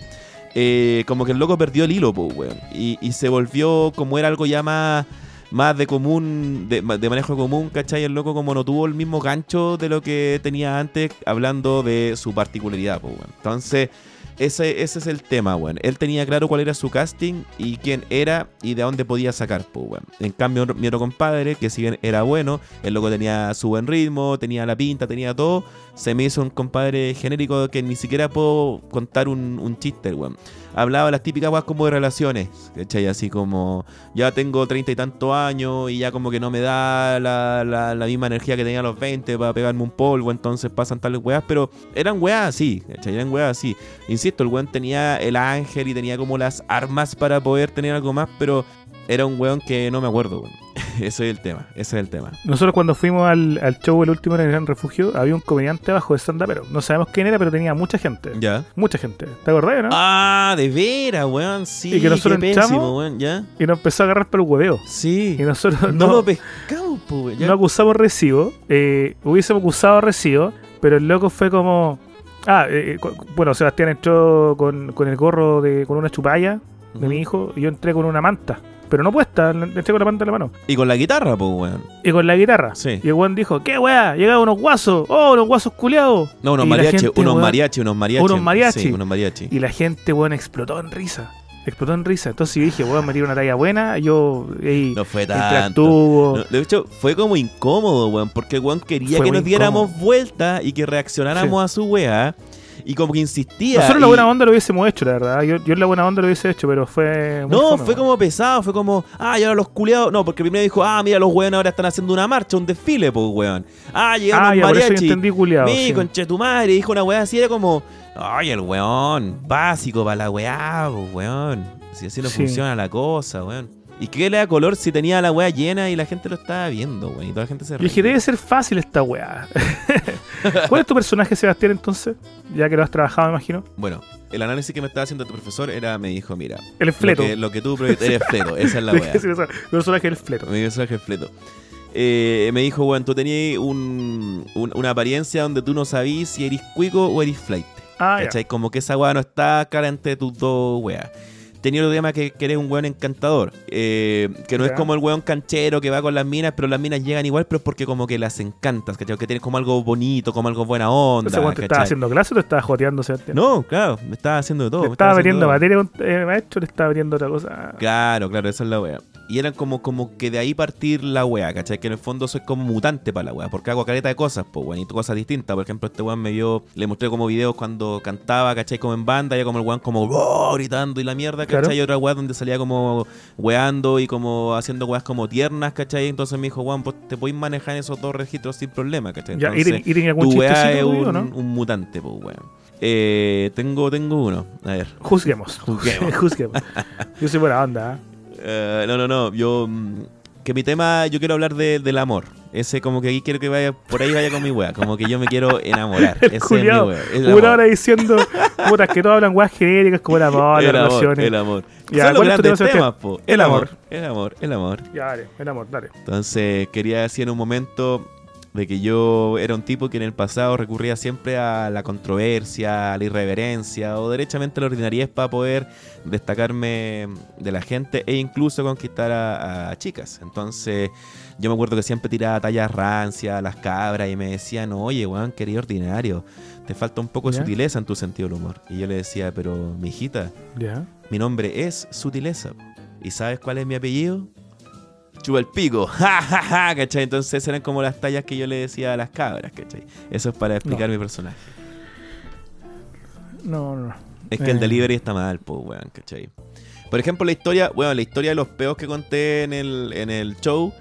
eh, como que el loco perdió el hilo, po, weón, y, y se volvió como era algo ya más más de común, de, de manejo común, ¿cachai? El loco como no tuvo el mismo gancho de lo que tenía antes, hablando de su particularidad, pues, weón. Entonces, ese, ese es el tema, weón. Él tenía claro cuál era su casting y quién era y de dónde podía sacar, pues, weón. En cambio, mi otro compadre, que si bien era bueno, el loco tenía su buen ritmo, tenía la pinta, tenía todo, se me hizo un compadre genérico que ni siquiera puedo contar un, un chiste, weón. Hablaba las típicas weas como de relaciones, ¿cachai? Así como, ya tengo treinta y tantos años y ya como que no me da la, la- la misma energía que tenía a los 20 para pegarme un polvo, entonces pasan tales weas, pero eran weas así. Eran weas así. Insisto, el weón tenía el ángel y tenía como las armas para poder tener algo más, pero era un weón que no me acuerdo, weón. [LAUGHS] Ese es el tema, ese es el tema. Nosotros cuando fuimos al, al show el último en el Gran Refugio, había un comediante abajo de stand pero no sabemos quién era, pero tenía mucha gente. ¿Ya? Mucha gente. ¿Te acordás, no? Ah, de veras, weón, sí. Y que nosotros qué entramos- pésimo, weón, ¿ya? Y nos empezó a agarrar por el hueveo. Sí. Y nosotros No no, lo pescamos, ya. no acusamos recibo. Eh, hubiésemos acusado recibo, pero el loco fue como. Ah, eh, cu- bueno, Sebastián entró con, con el gorro de, con una chupalla de mi hijo y yo entré con una manta. Pero no puesta, le entré con la manta en la mano. Y con la guitarra, pues, weón. Y con la guitarra. Sí. Y el weón dijo, ¿qué weá? Llegaron unos guasos. Oh, unos guasos culiados. No, unos Y la mariachi, gente, unos weón, mariachi, unos mariachi. Unos mariachi. Sí, unos mariachi. Y la gente, weón, explotó en risa. Explotó en risa. Entonces yo dije, weón, me tiró una talla buena. Yo No fue tanto. No, de hecho, fue como incómodo, weón, porque weón quería Fue que nos diéramos incómodo. vuelta y que reaccionáramos Sí. a su weá. Y como que insistía. Nosotros la y- buena onda lo hubiésemos hecho, la verdad. Yo, yo en la buena onda lo hubiese hecho, pero fue. muy No, fome, fue como pesado, fue como, ah, y ahora los culiados. No, porque primero dijo, ah, mira, los weones ahora están haciendo una marcha, un desfile, pues, weón. Ah, llegaron Ah, ya, por eso yo mariachi. entendí culiado. Sí. conche tu madre, dijo una weá así, era como, ay, el weón, básico para la weá, pues, weón. Si así no Sí. funciona la cosa, weón. ¿Y qué le da color si tenía la weá llena y la gente lo estaba viendo, weón? Y toda la gente se Yo dije, debe ser fácil esta weá. [LAUGHS] ¿Cuál es tu personaje, Sebastián, entonces? Ya que lo has trabajado, me imagino. Bueno, el análisis que me estaba haciendo tu profesor era, me dijo, mira, El fleto. Lo, que, lo que tú proyectas eres fleto, esa es la [LAUGHS] weá. El personaje del fleto. Mi personaje fleto. Eh, me dijo, weón, tú tenías un, un- una apariencia donde tú no sabís si eres cuico o eres flight. Ah, ya. ¿Cachai? Como que esa weá no está cara entre tus dos weas. Tenía otro tema que, que eres un weón encantador. eh, que no es como el weón canchero que va con las minas, pero las minas llegan igual, pero es porque como que las encantas, ¿cachai? Que tienes como algo bonito, como algo buena onda. Entonces, te estaba ¿cachai? haciendo clase o te estaba joteando, Sebastián? No, claro, me estaba haciendo de todo. Estaba haciendo metiendo materia, eh, maestro, le estaba metiendo otra cosa. Claro, claro, esa es la wea. Y eran como, como que de ahí partir la weá, ¿cachai? Que en el fondo soy como mutante para la weá, porque hago caleta de cosas, pues, weón, y cosas distintas. Por ejemplo, este weón me vio, le mostré como videos cuando cantaba, ¿cachai? Como en banda, ya como el weón como "Oh", gritando y la mierda, ¿cachai? Claro. Y otra weá donde salía como weando y como haciendo weas como tiernas, ¿cachai? Entonces me dijo, weón, pues te podéis manejar en esos dos registros sin problema, ¿cachai? Ya, ¿y Entonces, y tenía algún tu weá es un, no? un mutante, pues, weón. Eh, tengo, tengo uno, a ver. Juzguemos. Juzguemos. [LAUGHS] Juzguemos. Yo soy buena onda. ¿eh? Eh, no, no, no. Yo. mm, Que mi tema, yo quiero hablar de- del amor. Ese, como que aquí quiero que vaya, por ahí vaya con mi wea. Como que yo me quiero enamorar. [LAUGHS] Ese es mi wea. Una amor. hora diciendo, putas, que todos hablan weas genéricas como el amor, [LAUGHS] las el amor, relaciones. el amor. Ya, ¿cuál es tu grandes tema, temas, po. El El amor. amor. El amor, el amor. Ya, dale, el amor, dale. Entonces, quería decir en un momento de que yo era un tipo que en el pasado recurría siempre a la controversia, a la irreverencia o derechamente a la ordinariez para poder destacarme de la gente e incluso conquistar a, a chicas. Entonces, yo me acuerdo que siempre tiraba tallas rancias a las cabras y me decían, oye, weón, querido ordinario, te falta un poco de sutileza en tu sentido del humor. Y yo le decía, pero, mi hijita, mi nombre es Sutileza. ¿Y sabes cuál es mi apellido? Chupa el pico. [LAUGHS] Ja, ja, ja, ¿cachai? Entonces eran como las tallas que yo le decía a las cabras, ¿cachai? Eso es para explicar No. mi personaje. No, no. Es que el Eh. delivery está mal, pues, weón, ¿cachai? Por ejemplo, la historia, bueno, la historia de los peos que conté en el, en el show,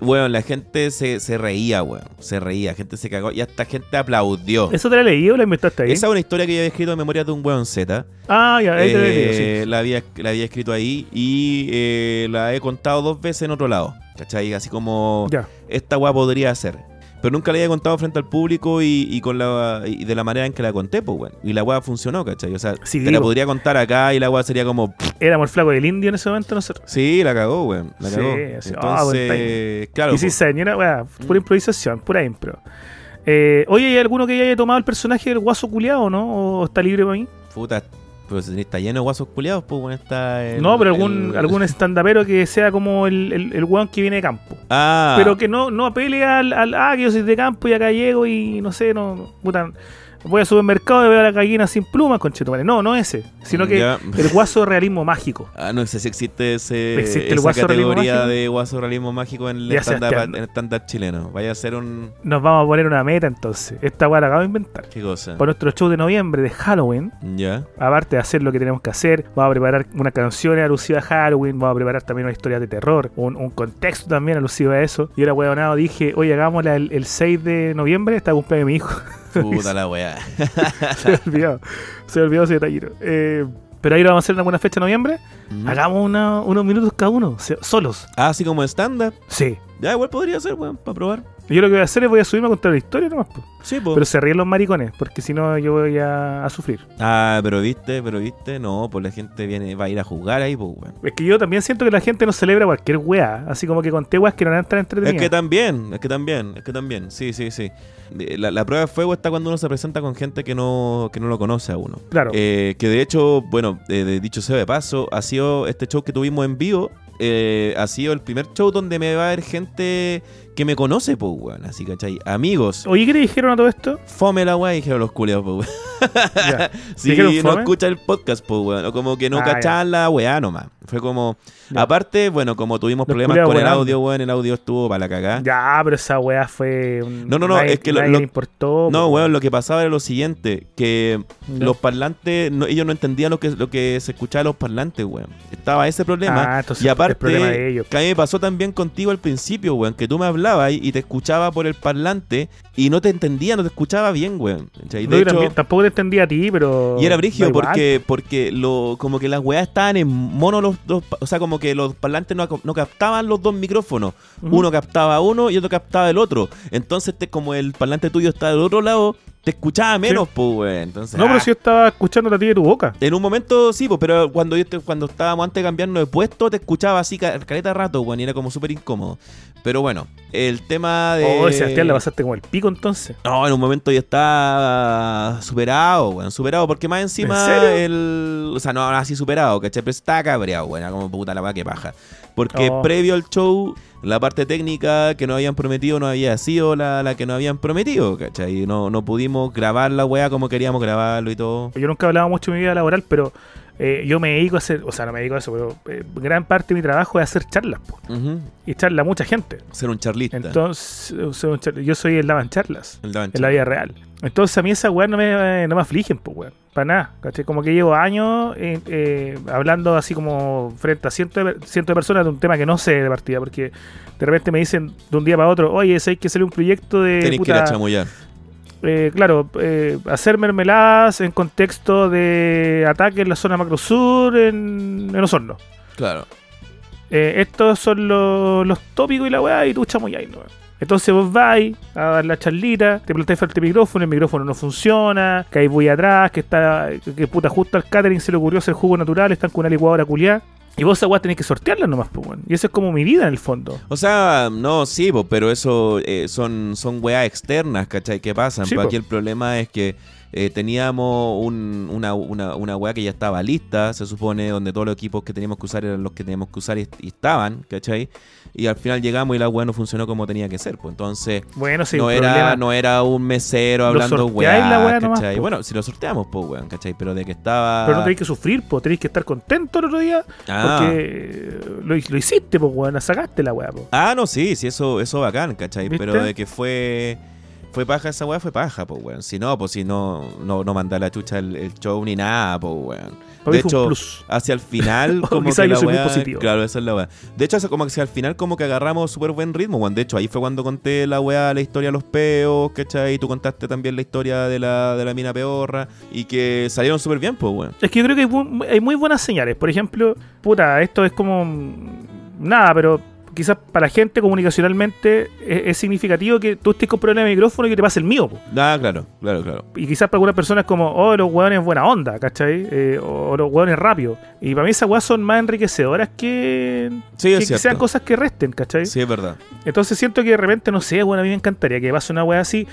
weón, la gente se, se reía, weón. Se reía, gente se cagó y hasta gente aplaudió. ¿Eso te la leí o la inventaste ahí? Esa es una historia que yo había escrito en Memorias de un weón Z. Ah, ya, ahí te la leí, Eh, sí. la, había, la había escrito ahí y eh, la he contado dos veces en otro lado. ¿Cachai? Así como Ya. esta weá podría ser. Pero nunca la había contado frente al público y, y con la y de la manera en que la conté, pues, weón. Y la weá funcionó, ¿cachai? O sea, Sí, te la podría contar acá y la weá sería como. Éramos el flaco del indio en ese momento nosotros. Sí, la cagó, weón. La Sí, cagó. así, ah, buen Entonces, claro. y sí, pues, señora, weá, Mm. pura improvisación, pura impro. Eh, oye, ¿hay alguno que ya haya tomado el personaje del guaso culiado o no? ¿O está libre para mí? puta, pero si está lleno de guasos culiados, pues, weón, está. el- no, pero algún, el- algún [LAUGHS] estandapero que sea como el, el, el weón que viene de campo. Ah, Pero que no, no apele al, al, ah, que yo soy de campo y acá llego y no sé, no, puta, voy al supermercado y veo a la gallina sin plumas, conchetumare. No, no ese, sino que Ya. el guaso realismo mágico. [LAUGHS] Ah, no sé si existe ese, ¿Existe el esa guaso categoría de guaso realismo mágico en el estándar chileno. Vaya a ser un... Nos vamos a poner una meta entonces. Esta weá la acabo de inventar. ¿Qué cosa? Para nuestro show de noviembre de Halloween, Ya. aparte de hacer lo que tenemos que hacer, vamos a preparar una canción alusiva a Halloween, vamos a preparar también una historia de terror, un, un contexto también alusivo a eso. Y ahora, weonado, dije, oye, hagámosla el, el 6 de noviembre, está cumpleaños de mi hijo. [LAUGHS] Puta la weá. [LAUGHS] se me olvidó, se me olvidó ese detallito. Eh, pero ahí lo vamos a hacer en alguna fecha de noviembre. Mm. Hagamos una- unos minutos cada uno, solos. Ah, así como estándar. Sí. Ya, igual podría ser, weón, para probar. Yo lo que voy a hacer es voy a subirme a contar la historia nomás. po. Sí, pues. Pero se ríen los maricones, porque si no yo voy a, a sufrir. Ah, pero viste, pero viste. No, pues la gente viene, va a ir a jugar ahí, pues, weón. Es que yo también siento que la gente no celebra cualquier weá. Así como que conté weas que no eran tan Es entretenidas. que también, es que también, es que también. Sí, sí, sí. La, la prueba de fuego está cuando uno se presenta con gente que no, que no lo conoce a uno. Claro. Eh, que de hecho, bueno, eh, de dicho sea de paso, ha sido este show que tuvimos en vivo. Eh, ha sido el primer show donde me va a ver gente que me conoce, pues, weón. Así, ¿cachai? Amigos. Oye, ¿qué le dijeron a todo esto? Fome la weá, dijeron los culiados, pues, weón. [LAUGHS] Sí, ¿Dijeron no fome? escucha el podcast, pues, weón. O como que no Ah, cachaban la weá nomás. Fue como. Ya. Aparte, bueno, como tuvimos Los problemas con el audio, weón, el audio estuvo para la cagá. Ya, pero esa weá fue. un- No, no, no, nadie- es que lo- lo- importó. No, weón, lo que pasaba era lo siguiente, que los parlantes, no- ellos no entendían lo que, lo que se escuchaba de los parlantes, weón. Estaba ese problema. Ah, entonces y el aparte, problema de ellos. que a mí me pasó también contigo al principio, weón, que tú me hablabas y te escuchaba por el parlante y no te entendía, no te escuchaba bien, weón. De hecho, también- tampoco te entendí a ti, pero. y era brigio porque, porque lo, como que las weas estaban en mono los dos, o sea, como que los parlantes no, no captaban los dos micrófonos. Uno captaba uno y otro captaba el otro. Entonces, te, como el parlante tuyo está del otro lado, te escuchaba menos, pues, weón. Entonces, No, pero ah, si yo estaba escuchando a ti de tu boca. En un momento sí, pues, pero cuando yo te- cuando estábamos antes de cambiarnos de puesto, te escuchaba así ca- caleta rato, weón, y era como súper incómodo. Pero bueno, el tema de. Oh, Sebastián, la pasaste como el pico entonces. No, en un momento ya está superado, weón, superado, porque más encima ¿En serio? el... O sea, no así superado, ¿cachai? Pero está cabreado, weón, era como puta la va que paja. Porque Oh. previo al show, la parte técnica que nos habían prometido no había sido la, la que nos habían prometido, ¿cachai? No, no pudimos grabar la weá como queríamos grabarlo y todo. Yo nunca he hablado mucho de mi vida laboral, pero eh, yo me dedico a hacer, o sea, no me dedico a eso, pero eh, gran parte de mi trabajo es hacer charlas, Ujú. y charla a mucha gente. Ser un charlista. Entonces, un yo soy el Daban Charlas, El Daban en la vida real. Entonces a mí esas weas no me, no me afligen, pues weón. Para nada. Como que llevo años eh, eh, hablando así como frente a cientos de, cientos de personas de un tema que no sé de partida, porque de repente me dicen de un día para otro, oye, hay que salió un proyecto de... Tenéis que ir a chamullar. Eh, claro, eh, hacer mermeladas en contexto de ataque en la zona macro sur en, en Osorno. Claro. Eh, estos son los, los tópicos y la weá, y tú chamoyáis, ¿no? Entonces vos vais a dar la charlita, te plantáis frente al micrófono, el micrófono no funciona, que hay voy atrás, que está, que puta, justo al catering se le ocurrió hacer jugo natural, están con una licuadora culiada. Y vos esa weá tenés que sortearla nomás, pues, weón. Y eso es como mi vida en el fondo. O sea, no, sí, po, pero eso eh, son, son weas externas, ¿cachai? Que pasan. Sí, po. aquí el problema es que eh, teníamos un- una, una, una wea que ya estaba lista, se supone, donde todos los equipos que teníamos que usar eran los que teníamos que usar y, y estaban, ¿cachai? Y al final llegamos y la wea no funcionó como tenía que ser, pues entonces... Bueno, sí, no, era, problema. no era un mesero hablando weá, la weá. Bueno, si lo sorteamos, pues weón, ¿cachai? Pero de que estaba... Pero no tenéis que sufrir, pues tenéis que estar contento el otro día, Ah. porque lo, lo hiciste, pues, weón, sacaste la weá, pues. Ah, no, sí, sí, eso, eso bacán, ¿cachai? ¿Viste? Pero de que fue. Fue paja esa weá, fue paja, pues, weón. Si no, pues si no, no, no mandar la chucha el, el show ni nada, pues, weón. De hecho, plus. hacia el [LAUGHS] final, como que la. Claro, esa es la weá. De hecho, como que hacia el final, como que agarramos súper buen ritmo, weón. De hecho, ahí fue cuando conté la weá, la historia de los peos, ¿cachai? Y tú contaste también la historia de la, de la mina peorra. Y que salieron súper bien, pues, weón. Es que yo creo que hay, bu- hay muy buenas señales. Por ejemplo, puta, esto es como. Nada, pero quizás para la gente comunicacionalmente es, es significativo que tú estés con problemas de micrófono y que te pase el mío. po. Ah, claro, claro, claro. Y quizás para algunas personas como, oh, los hueones buena onda, ¿cachai? Eh, o, o los hueones rápidos. Y para mí esas hueas son más enriquecedoras que, Sí, que, sean cosas que resten, ¿cachai? Sí, es verdad. Entonces siento que de repente, no sé, bueno, a mí me encantaría que pase una wea así.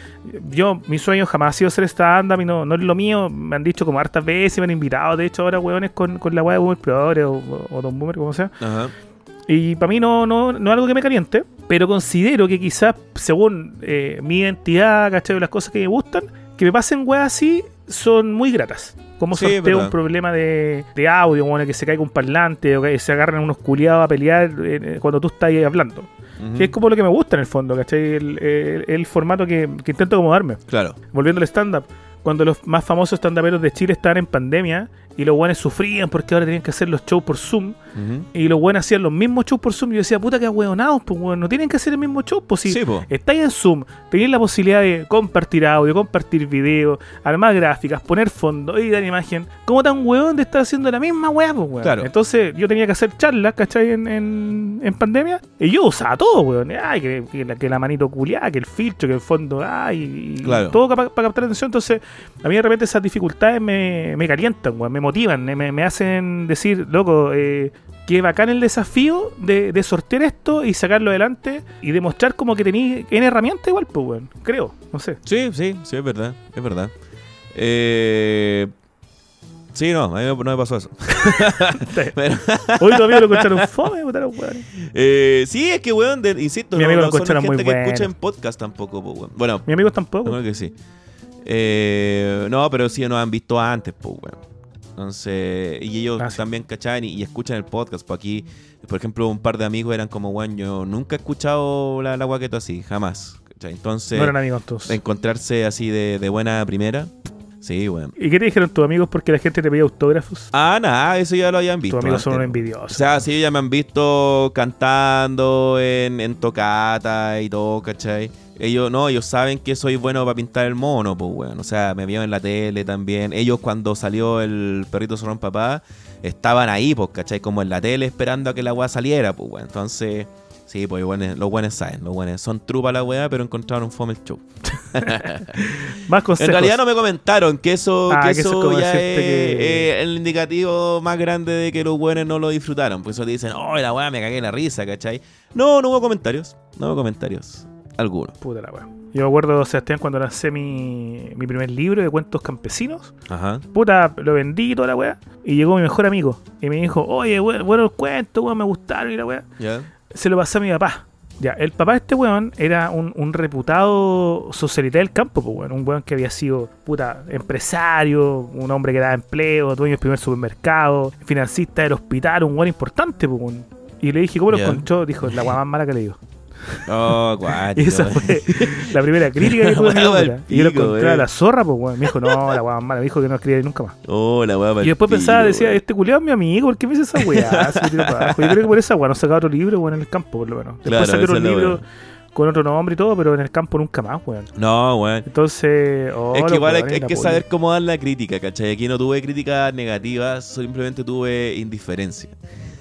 Yo, mi sueño jamás ha sido hacer stand-up y no, no es lo mío. Me han dicho como hartas veces, me han invitado, de hecho, ahora weones con, con la wea de Boomer Progre o, o Don Boomer, como sea. Ajá. Y para mí no, no, no es algo que me caliente, pero considero que quizás, según eh, mi identidad, ¿cachai? Las cosas que me gustan, que me pasen weas así son muy gratas. Como Sí, sorteo un problema de, de audio, bueno, que se caiga un parlante o que se agarran unos culiados a pelear eh, cuando tú estás ahí hablando. Ujú. Que es como lo que me gusta en el fondo, ¿cachai? El, el- el formato que, que intento acomodarme. Claro. Volviendo al stand-up, cuando los más famosos stand-uperos de Chile estaban en pandemia y los buenos sufrían porque ahora tenían que hacer los shows por Zoom Y los buenos hacían los mismos shows por Zoom. Yo decía, puta que ahueonados, pues weón, no tienen que hacer el mismo show. Pues si Sí, estáis en Zoom, tenéis la posibilidad de compartir audio, compartir video, armar gráficas, poner fondo y dar imagen. ¿Cómo tan weón de estar haciendo la misma weá, pues weón? Claro. Entonces yo tenía que hacer charlas, ¿cachai? En, en, en pandemia. Y yo usaba todo, weón. Ay, que, que la, que la manito culiada, que el filtro, que el fondo, ay, y Claro. todo para captar atención. Entonces, a mí de repente esas dificultades me, me calientan, weón, me motivan, me, me hacen decir, loco, eh, qué bacán el desafío de, de sortear esto y sacarlo adelante y demostrar como que tenéis en herramienta igual, pues, weón. Creo, no sé. Sí, sí, sí, es verdad, es verdad. Eh, sí, no, a mí no, no me pasó eso. [LAUGHS] Hoy todavía lo encontraron fome, los weones. eh, sí, es que, weón, de- insisto, Mi no, amigo no lo son gente muy que bueno. escucha en podcast tampoco, po, weón. Bueno, Mis amigos tampoco. creo que sí. Eh, no, pero sí nos han visto antes, pues, weón. Entonces, y ellos también cachan y, y escuchan el podcast. Pues aquí, por ejemplo, un par de amigos eran como, weón, yo nunca he escuchado la, la guaqueta así, jamás. ¿cachai? Entonces, no eran amigos todos. encontrarse así de, de buena primera, sí, weón. ¿Y qué te dijeron tus amigos porque la gente te pedía autógrafos? Ah, nada, eso ya lo habían visto. tus amigos son antes. envidiosos. O sea, sí, ya me han visto cantando en, en tocata y todo, ¿cachai? Ellos, no, ellos saben que soy bueno para pintar el mono, pues, weón. O sea, me vieron en la tele también. Ellos cuando salió el perrito zorrón papá, estaban ahí, pues, ¿cachai? Como en la tele esperando a que la weá saliera, pues, weón. Entonces, sí, pues, los buenos saben, los buenos. Son trupa la weá, pero encontraron un fome el show. [LAUGHS] [LAUGHS] Más consejos. En realidad no me comentaron que eso, Ah, que que eso eso es como ya es que- eh, el indicativo más grande de que los buenos no lo disfrutaron. Por eso te dicen, oh, la weá me cagué en la risa, ¿cachai? No, no hubo comentarios. No hubo comentarios. Algunos. Puta la weá. Yo me acuerdo, Sebastián, cuando lancé mi, mi primer libro de cuentos campesinos. Ajá. Puta, lo vendí y toda la weá. Y llegó mi mejor amigo. Y me dijo, oye, bueno, bueno el cuento, weón, me gustaron y la weá. Ya. Se lo pasé a mi papá. Ya, el papá de este weón era un, un reputado socialite del campo, pues weón. Un weón que había sido, puta, empresario, un hombre que daba empleo, dueño del primer supermercado, financista del hospital, un weón importante, pues weón. Y le dije, ¿cómo lo Ya. encontró? Dijo, la weá más mala que le digo. Oh, Y cuático. esa fue la primera crítica que [LAUGHS] tuve en mi Y yo lo encontré a la zorra, pues weón. Me dijo, no, la weá mala. Me dijo que no escribía nunca más. Oh, la weá Y después pensaba, decía, este culiado es mi amigo, ¿por qué me dice esa weá? [LAUGHS] Yo creo que por esa weá no sacaba otro libro, weón, en el campo, por lo menos. Después Claro, es la libro weá. con otro nombre y todo, pero en el campo nunca más, weón. No, weón. Entonces, oh, es que igual hay, que saber cómo dar la crítica, ¿cachai? Aquí no tuve críticas negativas, simplemente tuve indiferencia.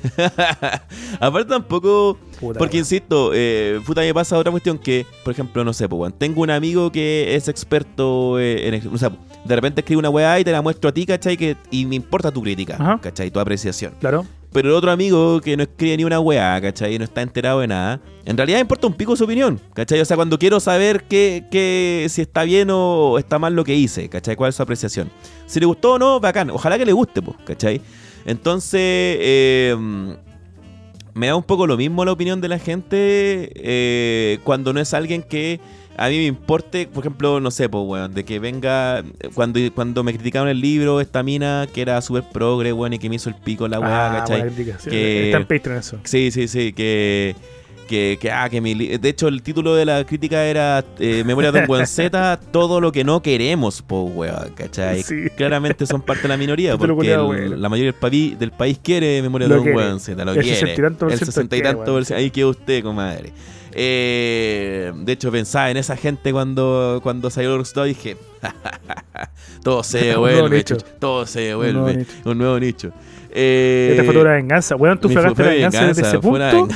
[LAUGHS] Aparte tampoco, Puta porque insisto, eh, puta me pasa otra cuestión que, por ejemplo, no sé, pues, tengo un amigo que es experto eh, en, o sea, de repente escribe una weá y te la muestro a ti, ¿cachai? Que, y me importa tu crítica, Ajá. ¿cachai? Tu apreciación. Claro. Pero el otro amigo que no escribe ni una weá, ¿cachai? No está enterado de nada. En realidad me importa un pico su opinión, ¿cachai? O sea, cuando quiero saber que, que si está bien o está mal lo que hice, ¿cachai? ¿Cuál es su apreciación? Si le gustó o no, bacán. Ojalá que le guste, pues, ¿cachai? Entonces, eh, me da un poco lo mismo la opinión de la gente eh, cuando no es alguien que a mí me importe, por ejemplo, no sé, pues, weón, de que venga, cuando, cuando me criticaron el libro, esta mina que era súper progre, weón, y que me hizo el pico la weá, Ah, ¿cachai? buena crítica, sí. Que- Está en Patreon eso. Sí, sí, sí, que... Que, que, ah, que mi li- de hecho el título de la crítica era eh, Memoria de un buen Z, [LAUGHS] todo lo que no queremos, po, weón, ¿cachai? Sí. Claramente son parte de la minoría, [LAUGHS] porque el- la mayoría del, país del país quiere Memoria Lo de un buen Z, lo El quiere. 60 y tanto el ciento 60 y tanto ahí queda usted, comadre. Eh, de hecho, pensaba en esa gente cuando, cuando salió y dije, [LAUGHS] todo se Un nuevo vuelve, nicho. chucha, todo se Un nuevo vuelve, nicho. un nuevo nicho. Eh, Esta fue la venganza. Weón, tú fue la venganza desde ese punto.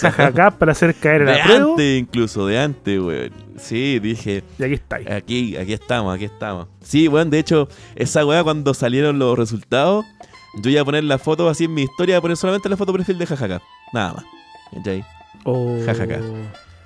Jajaja, para hacer caer el De apruebo. antes, incluso, de antes, weón. Sí, dije, Y aquí está. ahí. aquí, aquí estamos, aquí estamos. Sí, weón, de hecho, esa weá cuando salieron los resultados, yo iba a poner la foto así en mi historia, a poner solamente la foto perfil de jajaja. Nada más. ¿Cachai? Oh, Jajaja.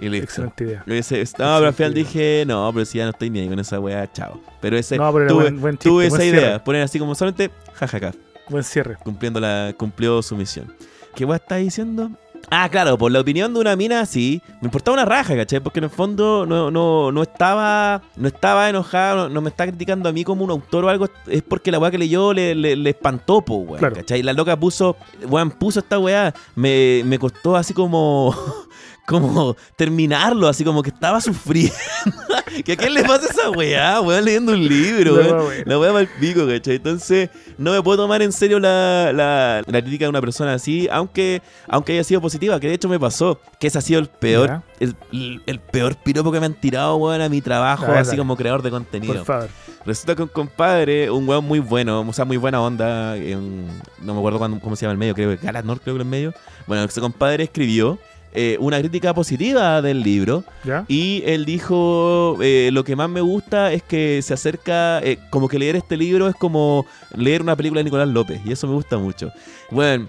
Y listo. Excelente idea. No, pero al final dije, no, pero si ya no estoy ni ahí con esa weá, chao. Pero ese, No, pero tuve, buen- buen chiste, tuve esa cierre. idea, poner así como solamente jajaja, Buen cierre. cumpliendo la, cumplió su misión. ¿Qué weá está diciendo? Ah, claro, por la opinión de una mina, sí. Me importaba una raja, ¿cachai? Porque en el fondo no, no, no estaba no estaba enojado, no, no me está criticando a mí como un autor o algo. Es porque la weá que leyó le, le, le espantó, po, weón. Claro. ¿cachai? La loca puso, weón, puso esta weá. Me, me costó así como. [LAUGHS] Como terminarlo, así como que estaba sufriendo. [LAUGHS] ¿Que a quién le pasa esa weá, weón? Leyendo un libro, weón. weá buena. La weá mal pico, ¿cachai? Entonces, no me puedo tomar en serio la, la, la crítica de una persona así, aunque, aunque haya sido positiva, que de hecho me pasó, que ese ha sido el peor, el, el- el peor piropo que me han tirado, weón, a mi trabajo, ver, así dale. como creador de contenido. Por favor. Resulta que un compadre, un weón muy bueno, o sea, muy buena onda, en- no me acuerdo cuándo- cómo se llama el medio, creo que Galanor, creo que el medio. Bueno, ese compadre escribió eh, una crítica positiva del libro. ¿Ya? Y él dijo, eh, lo que más me gusta es que se acerca, eh, como que leer este libro es como leer una película de Nicolás López, y eso me gusta mucho. Bueno,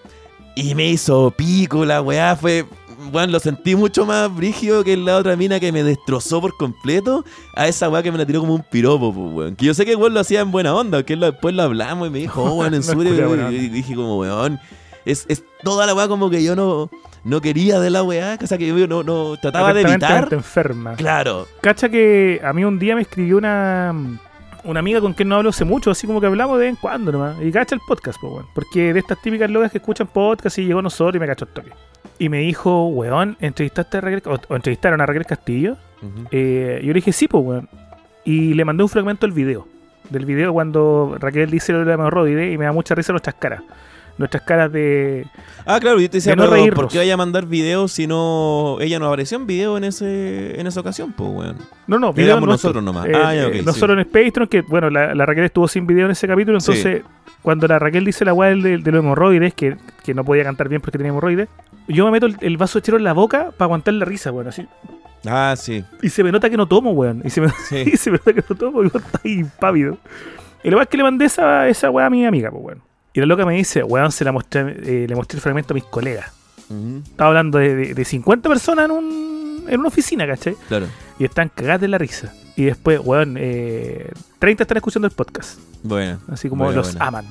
y me hizo pico la weá, fue... Bueno, lo sentí mucho más brígido que la otra mina que me destrozó por completo a esa weá que me la tiró como un piropo, pues, weón. Que yo sé que el weón lo hacía en buena onda, que después lo hablamos y me dijo, oh, weón, en [LAUGHS] No serio, y dije como, weón, es, es toda la weá como que yo no, no quería de la weá, o sea, que yo no, no trataba de evitar. Enferma. Claro, Cacha que a mí un día me escribió una, una amiga con quien no hablo hace mucho, así como que hablamos de vez en cuando nomás. Y cacha el podcast, pues, weón. Porque de estas típicas locas que escuchan podcast y llegó a nosotros y me cachó el toque. Y me dijo, weón, ¿entrevistaste a Raquel, o, o entrevistaron a Raquel Castillo? Ujú. Eh, yo le dije, sí, pues, weón. Y le mandé un fragmento del video. Del video cuando Raquel dice lo de la hemorroide y me da mucha risa nuestras caras. Nuestras caras de... Ah, claro, yo te decía, de no pero. ¿por qué vaya a mandar videos si no. Ella no apareció en video en ese en esa ocasión, pues, weón? No, no, Éramos video nosotros nomás. Eh, Ah, ya, eh, ok, sí. nosotros en Patreon, que bueno, la, la Raquel estuvo sin video en ese capítulo, Sí. entonces cuando la Raquel dice la weá del- de, de los hemorroides, que, que no podía cantar bien porque tenía hemorroides, yo me meto el, el vaso de chero en la boca para aguantar la risa, weón, así. Ah, sí. Y se me nota que no tomo, weón. Y se me, Sí. [LAUGHS] y se me nota que no tomo, y está impávido. Y lo más que le mandé esa, esa weá a mi amiga, pues, weón. Y la loca me dice, weón, se la mostré, eh, le mostré el fragmento a mis colegas. Ujú, Estaba hablando de, de, de 50 personas en, un, en una oficina, ¿cachai? Claro. y están cagadas de la risa. Y después, weón, eh, 30 están escuchando el podcast. Bueno. Así como Bueno, los bueno. aman.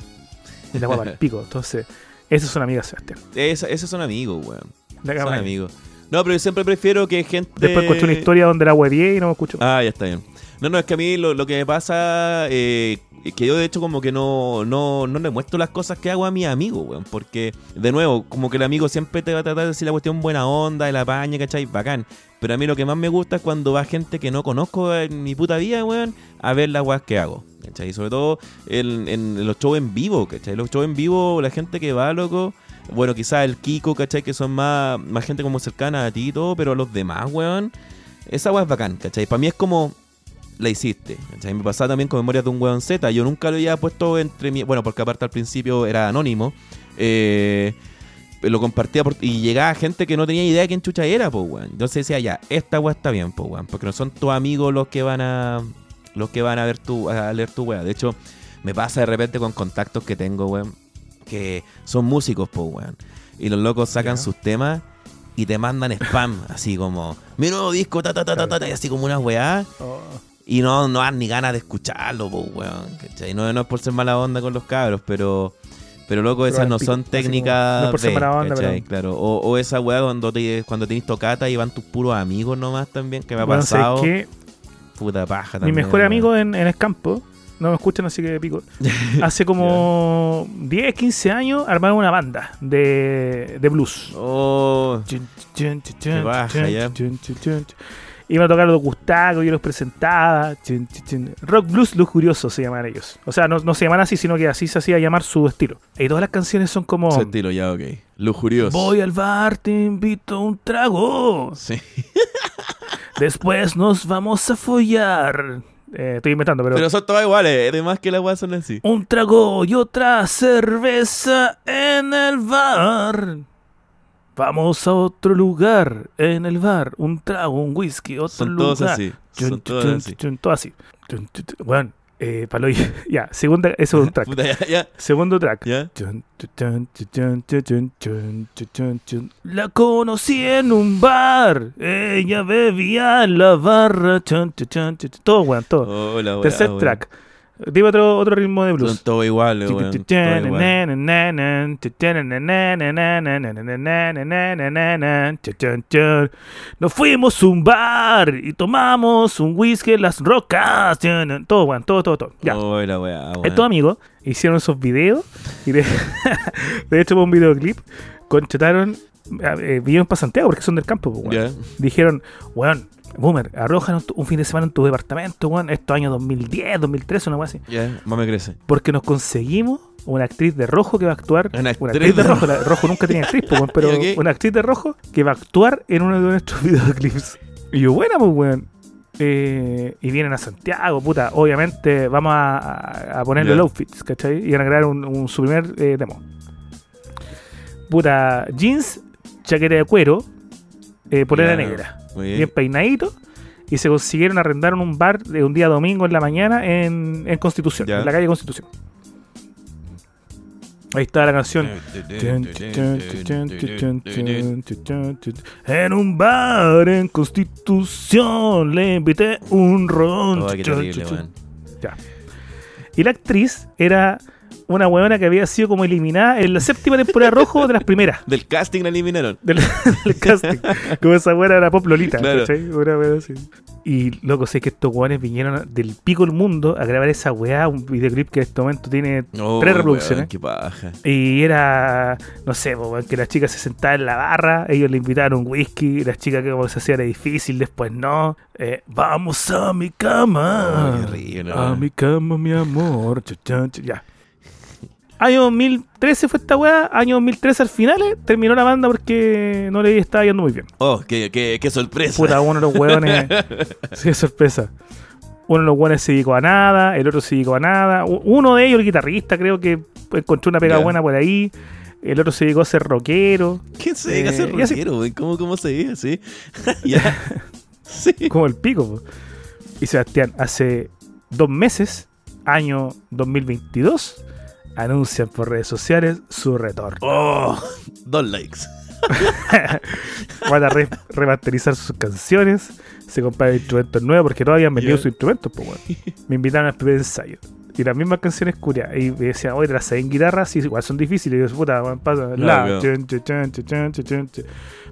Y la guapa al pico. [LAUGHS] Entonces, esas son amigas, Sebastián. Esa- esos son amigos, weón. Son amigos. No, pero yo siempre prefiero que gente. Después escuché una historia donde la huevié y no me escucho. Ah, ya está bien. No, no, es que a mí lo, lo que me pasa eh, es que yo de hecho como que no, no, no le muestro las cosas que hago a mis amigos, weón. Porque, de nuevo, como que el amigo siempre te va a tratar de decir la cuestión buena onda, de la paña, ¿cachai? Bacán. Pero a mí lo que más me gusta es cuando va gente que no conozco en mi puta vida, weón, a ver las weas que hago. ¿Cachai? Sobre todo en, en los shows en vivo, ¿cachai? Los shows en vivo, la gente que va, loco. Bueno, quizás el Kiko, ¿cachai? Que son más, más gente como cercana a ti y todo, pero a los demás, weón. Esa wea es bacán, ¿cachai? Para mí es como la hiciste. ¿cachai? Me pasaba también con Memorias de un weón Z. Yo nunca lo había puesto entre mi. Bueno, porque aparte al principio era anónimo. Eh, lo compartía por- y llegaba gente que no tenía idea de quién chucha era, pues, weón. Entonces decía, ya, esta weá está bien, pues, weón. Porque no son tus amigos los que van a. Los que van a ver tu. a leer tu weá. De hecho, me pasa de repente con contactos que tengo, weón. Que son músicos, pues, weón. Y los locos sacan sus temas y te mandan spam, así como, mi nuevo disco, ta, ta, ta, ta, ta, ta", y así como una weá. Oh. Y no, no dan ni ganas de escucharlo, weón. ¿cachai? No, no es por ser mala onda con los cabros, pero. Pero loco, esas no son técnicas. no es por ser mala onda, pero- Claro. O, o esa weá cuando, te, cuando tenés tocata y van tus puros amigos nomás también, que me ha Bueno, ¿sabes pasado. Puta paja Mi también. mejor weón. amigo en, en Escampo, no me escuchan así que pico. [LAUGHS] Hace como 10, 15 años armaron una banda de, de blues. Oh. Chun, chun, chun, chun, baja, ya. Iban a tocar los Gustavo, yo los presentaba. Rock Blues Lujurioso se llaman ellos. O sea, no, no se llaman así, sino que así se hacía llamar su estilo. Y todas las canciones son como... Estilo, ya, ok. Lujurioso. Voy al bar, te invito a un trago. Sí. [LAUGHS] Después nos vamos a follar. Eh, estoy inventando, pero... Pero son todas iguales, además que las weas son así. Un trago y otra cerveza en el bar. Vamos a otro lugar, en el bar, un trago, un whisky, otro Son lugar. Todos así. Chun, Son todos chun, así. Chun, todo así. Bueno, eh, palo ya, yeah, segunda, eso es un track. Puta, yeah, yeah. Segundo track. La conocí en un bar, ella bebía en la barra. Todo, weón, todo. Hola, Tercer track. Dime otro, otro ritmo de Son blues. todos iguales, weón. Nos fuimos a un bar y tomamos un whisky en las rocas. Todo, weón, todo, todo, todo. Ya. Oh, la wea, weón. Estos amigos hicieron esos videos y de, de hecho, un videoclip, contrataron, eh, vinieron para Santiago porque son del campo, pues, weón. Dijeron, weón, Boomer, arrojan un fin de semana en tu departamento, weón, esto año 2010, 2013, una weá así. Ya, más me crece. Porque nos conseguimos una actriz de rojo que va a actuar. Una Una actriz de rojo, la- rojo nunca tenía actriz, pues, weón, [LAUGHS] pero una actriz de rojo que va a actuar en uno de nuestros [LAUGHS] videoclips. Y yo, buena, pues, weón. Eh, y vienen a Santiago, puta. Obviamente vamos a, a- ponerle Ya. los outfits, ¿cachai? Y van a crear un, un- su primer eh, demo. Puta, jeans, chaqueta de cuero, eh, polera negra bien bien. peinadito y se consiguieron arrendar un bar de un día domingo en la mañana en, en Constitución, Ya. en la calle Constitución. Ahí está la canción. En un bar en Constitución le invité un ron. Oh, terrible. Ya. Y la actriz era una huevona que había sido como eliminada en la séptima temporada rojo de las primeras [LAUGHS] Del casting la eliminaron. del, del casting. Como esa buena era Pop Lolita, Claro. Y loco, sé que estos weones vinieron del pico del mundo a grabar esa weá, un videoclip que en este momento tiene Oh, tres weón. Qué paja. Y era, no sé, weón, que la chica se sentaba en la barra, ellos le invitaron un whisky, la chica que como se hacía era difícil, después no. Eh, Vamos a mi cama. Oh, qué a mi cama, mi amor. Ya. Año 2013 fue esta weá, año 2013 al final eh, terminó la banda porque no le estaba yendo muy bien. Oh, qué, qué, qué sorpresa. Puta, uno de los hueones. [LAUGHS] sí, sorpresa. Uno de los hueones se dedicó a nada, el otro se dedicó a nada. Uno de ellos, el guitarrista, creo que encontró una pega buena por ahí. El otro se dedicó a ser rockero, ¿Quién se dedica a Eh, ser y así- rockero, weón? ¿Cómo, ¿Cómo se dice? Sí. [LAUGHS] Sí. como el pico. po. Y Sebastián, hace dos meses, año 2022, anuncian por redes sociales su retorno. Oh, dos likes. [LAUGHS] Van a re- remasterizar sus canciones, se compraron instrumentos nuevos porque no habían vendido Ya. sus instrumentos. Me invitaron al primer ensayo. Y las mismas canciones curias. Y me decía, oye, ¿te las en guitarra? Sí, igual son difíciles. Y yo, puta, pasa. La, claro. chun, chun, chun.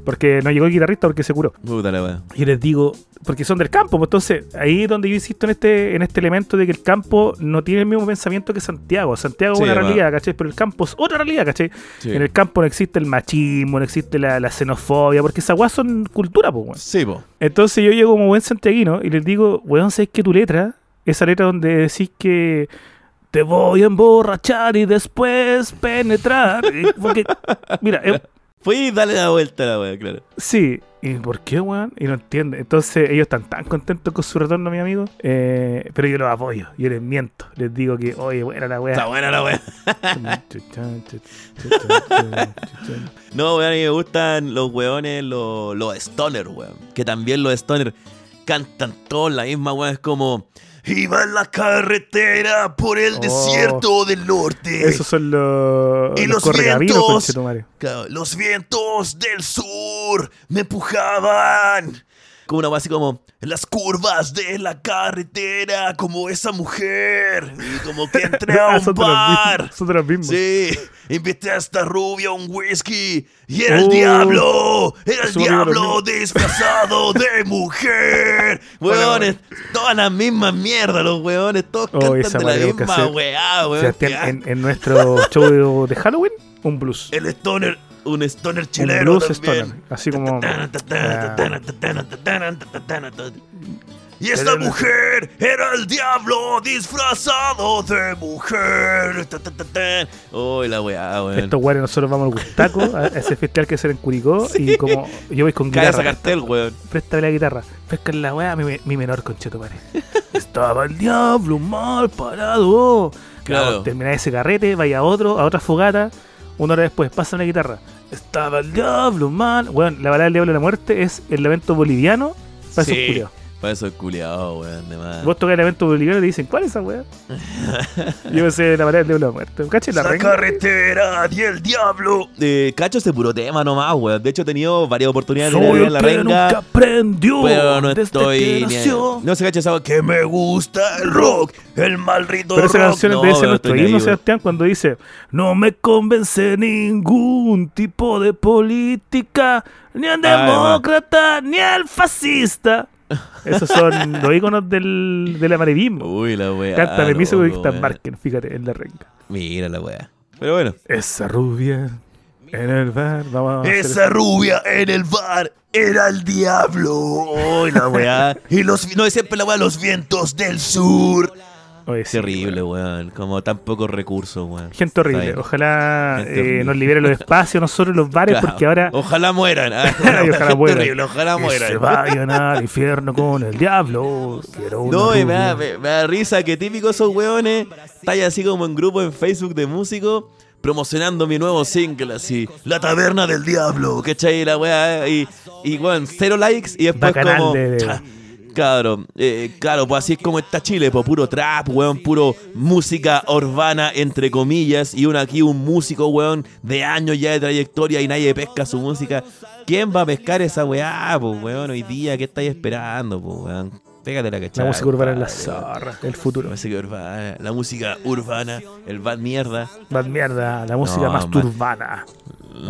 Porque no llegó el guitarrista porque se curó. Puta la. Y les digo, porque son del campo, pues entonces ahí es donde yo insisto en este, en este elemento de que el campo no tiene el mismo pensamiento que Santiago. Santiago Sí, es una va. realidad, ¿cachai? Pero el campo es otra realidad, ¿cachai? Sí. En el campo no existe el machismo, no existe la, la xenofobia, porque esas weas son cultura, pues, weón. Sí, po. Entonces yo llego como buen santiaguino y les digo, weón, ¿sabes que tu letra? Esa letra donde decís que te voy a emborrachar y después penetrar. Porque, mira, eh, [LAUGHS] Fui y dale la vuelta a la weá, claro. sí. ¿Y por qué, weón? Y no entiende. Entonces ellos están tan contentos con su retorno, mi amigo. eh, pero yo los apoyo, yo les miento. Les digo que, oye, buena la Está weá. buena la weá. [LAUGHS] No, weón, a mí me gustan los weones, los, los stoner, weón. Que también los stoner cantan todos la misma weón. Es como. Iba en la carretera por el Oh. desierto del norte. Esos son los, Y los vientos. Los vientos del sur me empujaban. Como una así como. Las curvas de la carretera, como esa mujer. Y como que entré a un bar. Sí, invité a esta rubia un whisky. Y era el Oh. diablo. Era el diablo disfrazado de [LAUGHS] mujer. Weones, todas las mismas mierdas, los weones, todos Oh, cantan de la misma weá, weón. Qué asco. en, en nuestro show de Halloween, un blues. El stoner, un stoner Un chileno blues también. stoner. Así como. Y esta mujer era el diablo disfrazado de mujer. Uy, la weá, weón. Estos guares nosotros vamos al Gustaco, a ese festival que se en Curicó, [LAUGHS] y como yo voy con Cae guitarra. cartel, weón. Préstame la guitarra. Pescan la weá, mi, mi menor concheto, pare. [LAUGHS] Estaba el diablo mal parado. Claro. Claro. Termináis ese carrete, vaya a otro, a otra fogata. Una hora después, pasa la guitarra. Estaba el diablo mal. Bueno, la balada del diablo de la muerte es el evento boliviano para Sí. Para eso es culiado, weón, de más. Vos tocás el evento boliviano y te dicen, ¿cuál es esa weá? [LAUGHS] Yo pensé la balada del diablo de la muerte. ¿Cachai la La renga? carretera y el diablo. Eh, cacho ese puro tema nomás, weón. De hecho, he tenido varias oportunidades de ir a Soy ver el la que nunca renga. aprendió Pero no estoy ni. No se cacha esa Que me gusta el rock, el maldito Pero esa rock. canción no, debe ser nuestro himno, weón. Sebastián, cuando dice No me convence ningún tipo de política, ni el Ah, demócrata, ni el fascista. Esos son los íconos del, del amarillismo. Uy, la weá. Canta de Miso weón. Marken, fíjate, en la renga. Mira la weá. Pero bueno. Esa rubia en el bar, vamos a hacer Esa rubia en el bar era el diablo. Uy, la weá. Y los, no, siempre la weá, los vientos del sur. Oye, sí, Terrible, weón. Como tan pocos recursos, weón. Gente horrible. Ojalá Gente eh, horrible. nos libere los espacios nosotros los bares, Claro. porque ahora Ojalá mueran. ah. [LAUGHS] Y ojalá mueran. ojalá que se vayan al [LAUGHS] infierno con el diablo. Quiero una No, y me da, me, me da risa que típicos esos weones estáis así como en grupo en Facebook de músicos promocionando mi nuevo single así. La taberna del diablo. ¿Cachai? La weá. Y, y weón, cero likes y después Bacanal como. de- Claro, eh, claro, pues así es como está Chile, pues puro trap, weón, puro música urbana, entre comillas, y uno aquí, un músico, weón, de años ya de trayectoria y nadie pesca su música. ¿Quién va a pescar esa weá, pues, weón, hoy día? ¿Qué estáis esperando, pues, weón? Pégate la La cachada. música urbana es la zorra, el futuro. La música urbana, la música urbana, el bad mierda. Más mierda, la música No, más más- turbana.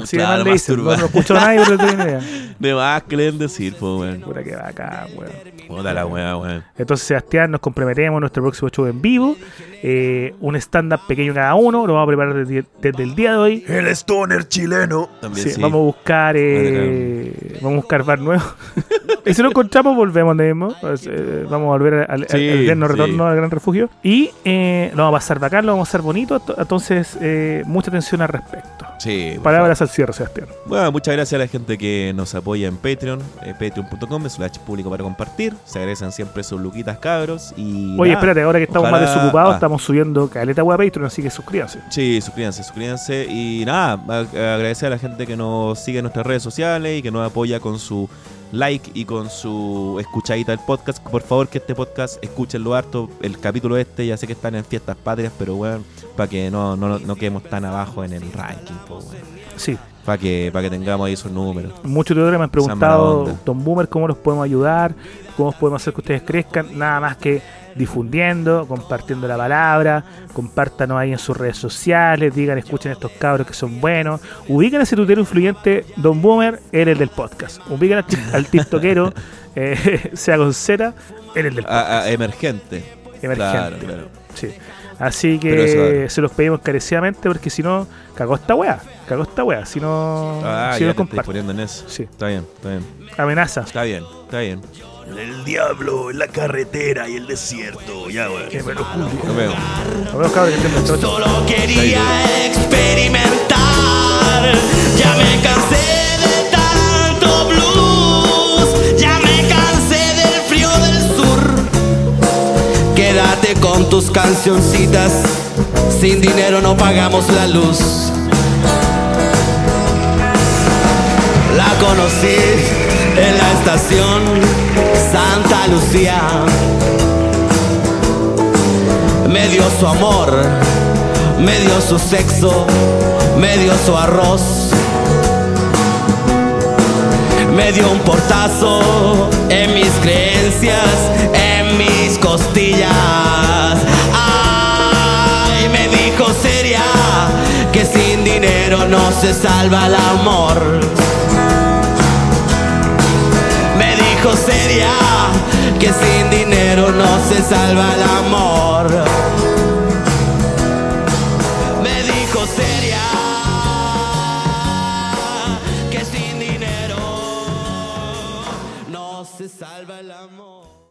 Así Claro, de mal le. No, no escucho a nadie, pero tengo idea. [LAUGHS] De más que le den decir, pues, weón. Puta que bacán, weón. Puta la weá, weón. Entonces, Sebastián, nos comprometemos en nuestro próximo show en vivo. Eh, un stand-up pequeño cada uno. Lo vamos a preparar desde, desde el día de hoy. El stoner chileno. También Sí, sí. Vamos a buscar eh, vamos a buscar bar nuevo. [LAUGHS] y si no encontramos, volvemos donde mismo. Pues, eh, vamos a volver al, Sí, al eterno sí. retorno al gran refugio. Y eh, lo vamos a pasar bacán, lo vamos a hacer bonito. to- Entonces, eh, mucha atención al respecto. Sí. por Al cierre, Sebastián. Bueno, muchas gracias a la gente que nos apoya en Patreon, eh, patreon.com slash público para compartir. Se agradecen siempre sus luquitas cabros y... Oye, nada, espérate, ahora que estamos más desocupados, ah. estamos subiendo caleta web a Patreon, así que suscríbanse. Sí, suscríbanse, suscríbanse y nada, agradecer a la gente que nos sigue en nuestras redes sociales y que nos apoya con su like y con su escuchadita del podcast. Por favor, que este podcast escúchenlo harto. El capítulo este, ya sé que están en fiestas patrias, pero bueno, para que no, no, no quedemos tan abajo en el ranking, pues, weón. Sí, para que, para que tengamos ahí esos números. muchos tutores me han preguntado. Don Boomer, cómo los podemos ayudar, cómo podemos hacer que ustedes crezcan. Nada más que difundiendo, compartiendo la palabra, compártanos ahí en sus redes sociales, digan, escuchen estos cabros que son buenos, ubiquen a ese tutero influyente Don Boomer, él es del podcast, ubiquen al, tiktokero, [LAUGHS] eh, [LAUGHS] sea con Z, él es del podcast. A- a- emergente. Emergente. Claro, claro. Sí. Así eso que se los pedimos carecidamente porque si no, cagó esta wea. Cagó esta wea. Si no, Ah, si ya no te poniendo en eso. Sí. Está bien, está bien. Amenaza. Está bien, está bien. El diablo, la carretera y el desierto. Ya, güey. Que me lo juro. Nos vemos. Nos vemos. Solo quería experimentar. Ya me cansé de tanto blues. Con tus cancioncitas. Sin dinero no pagamos la luz. La conocí en la estación Santa Lucía me dio su amor, me dio su sexo, me dio su arroz. Me dio un portazo en mis creencias, costillas. Me dijo seria que sin dinero no se salva el amor. Me dijo seria que sin dinero no se salva el amor.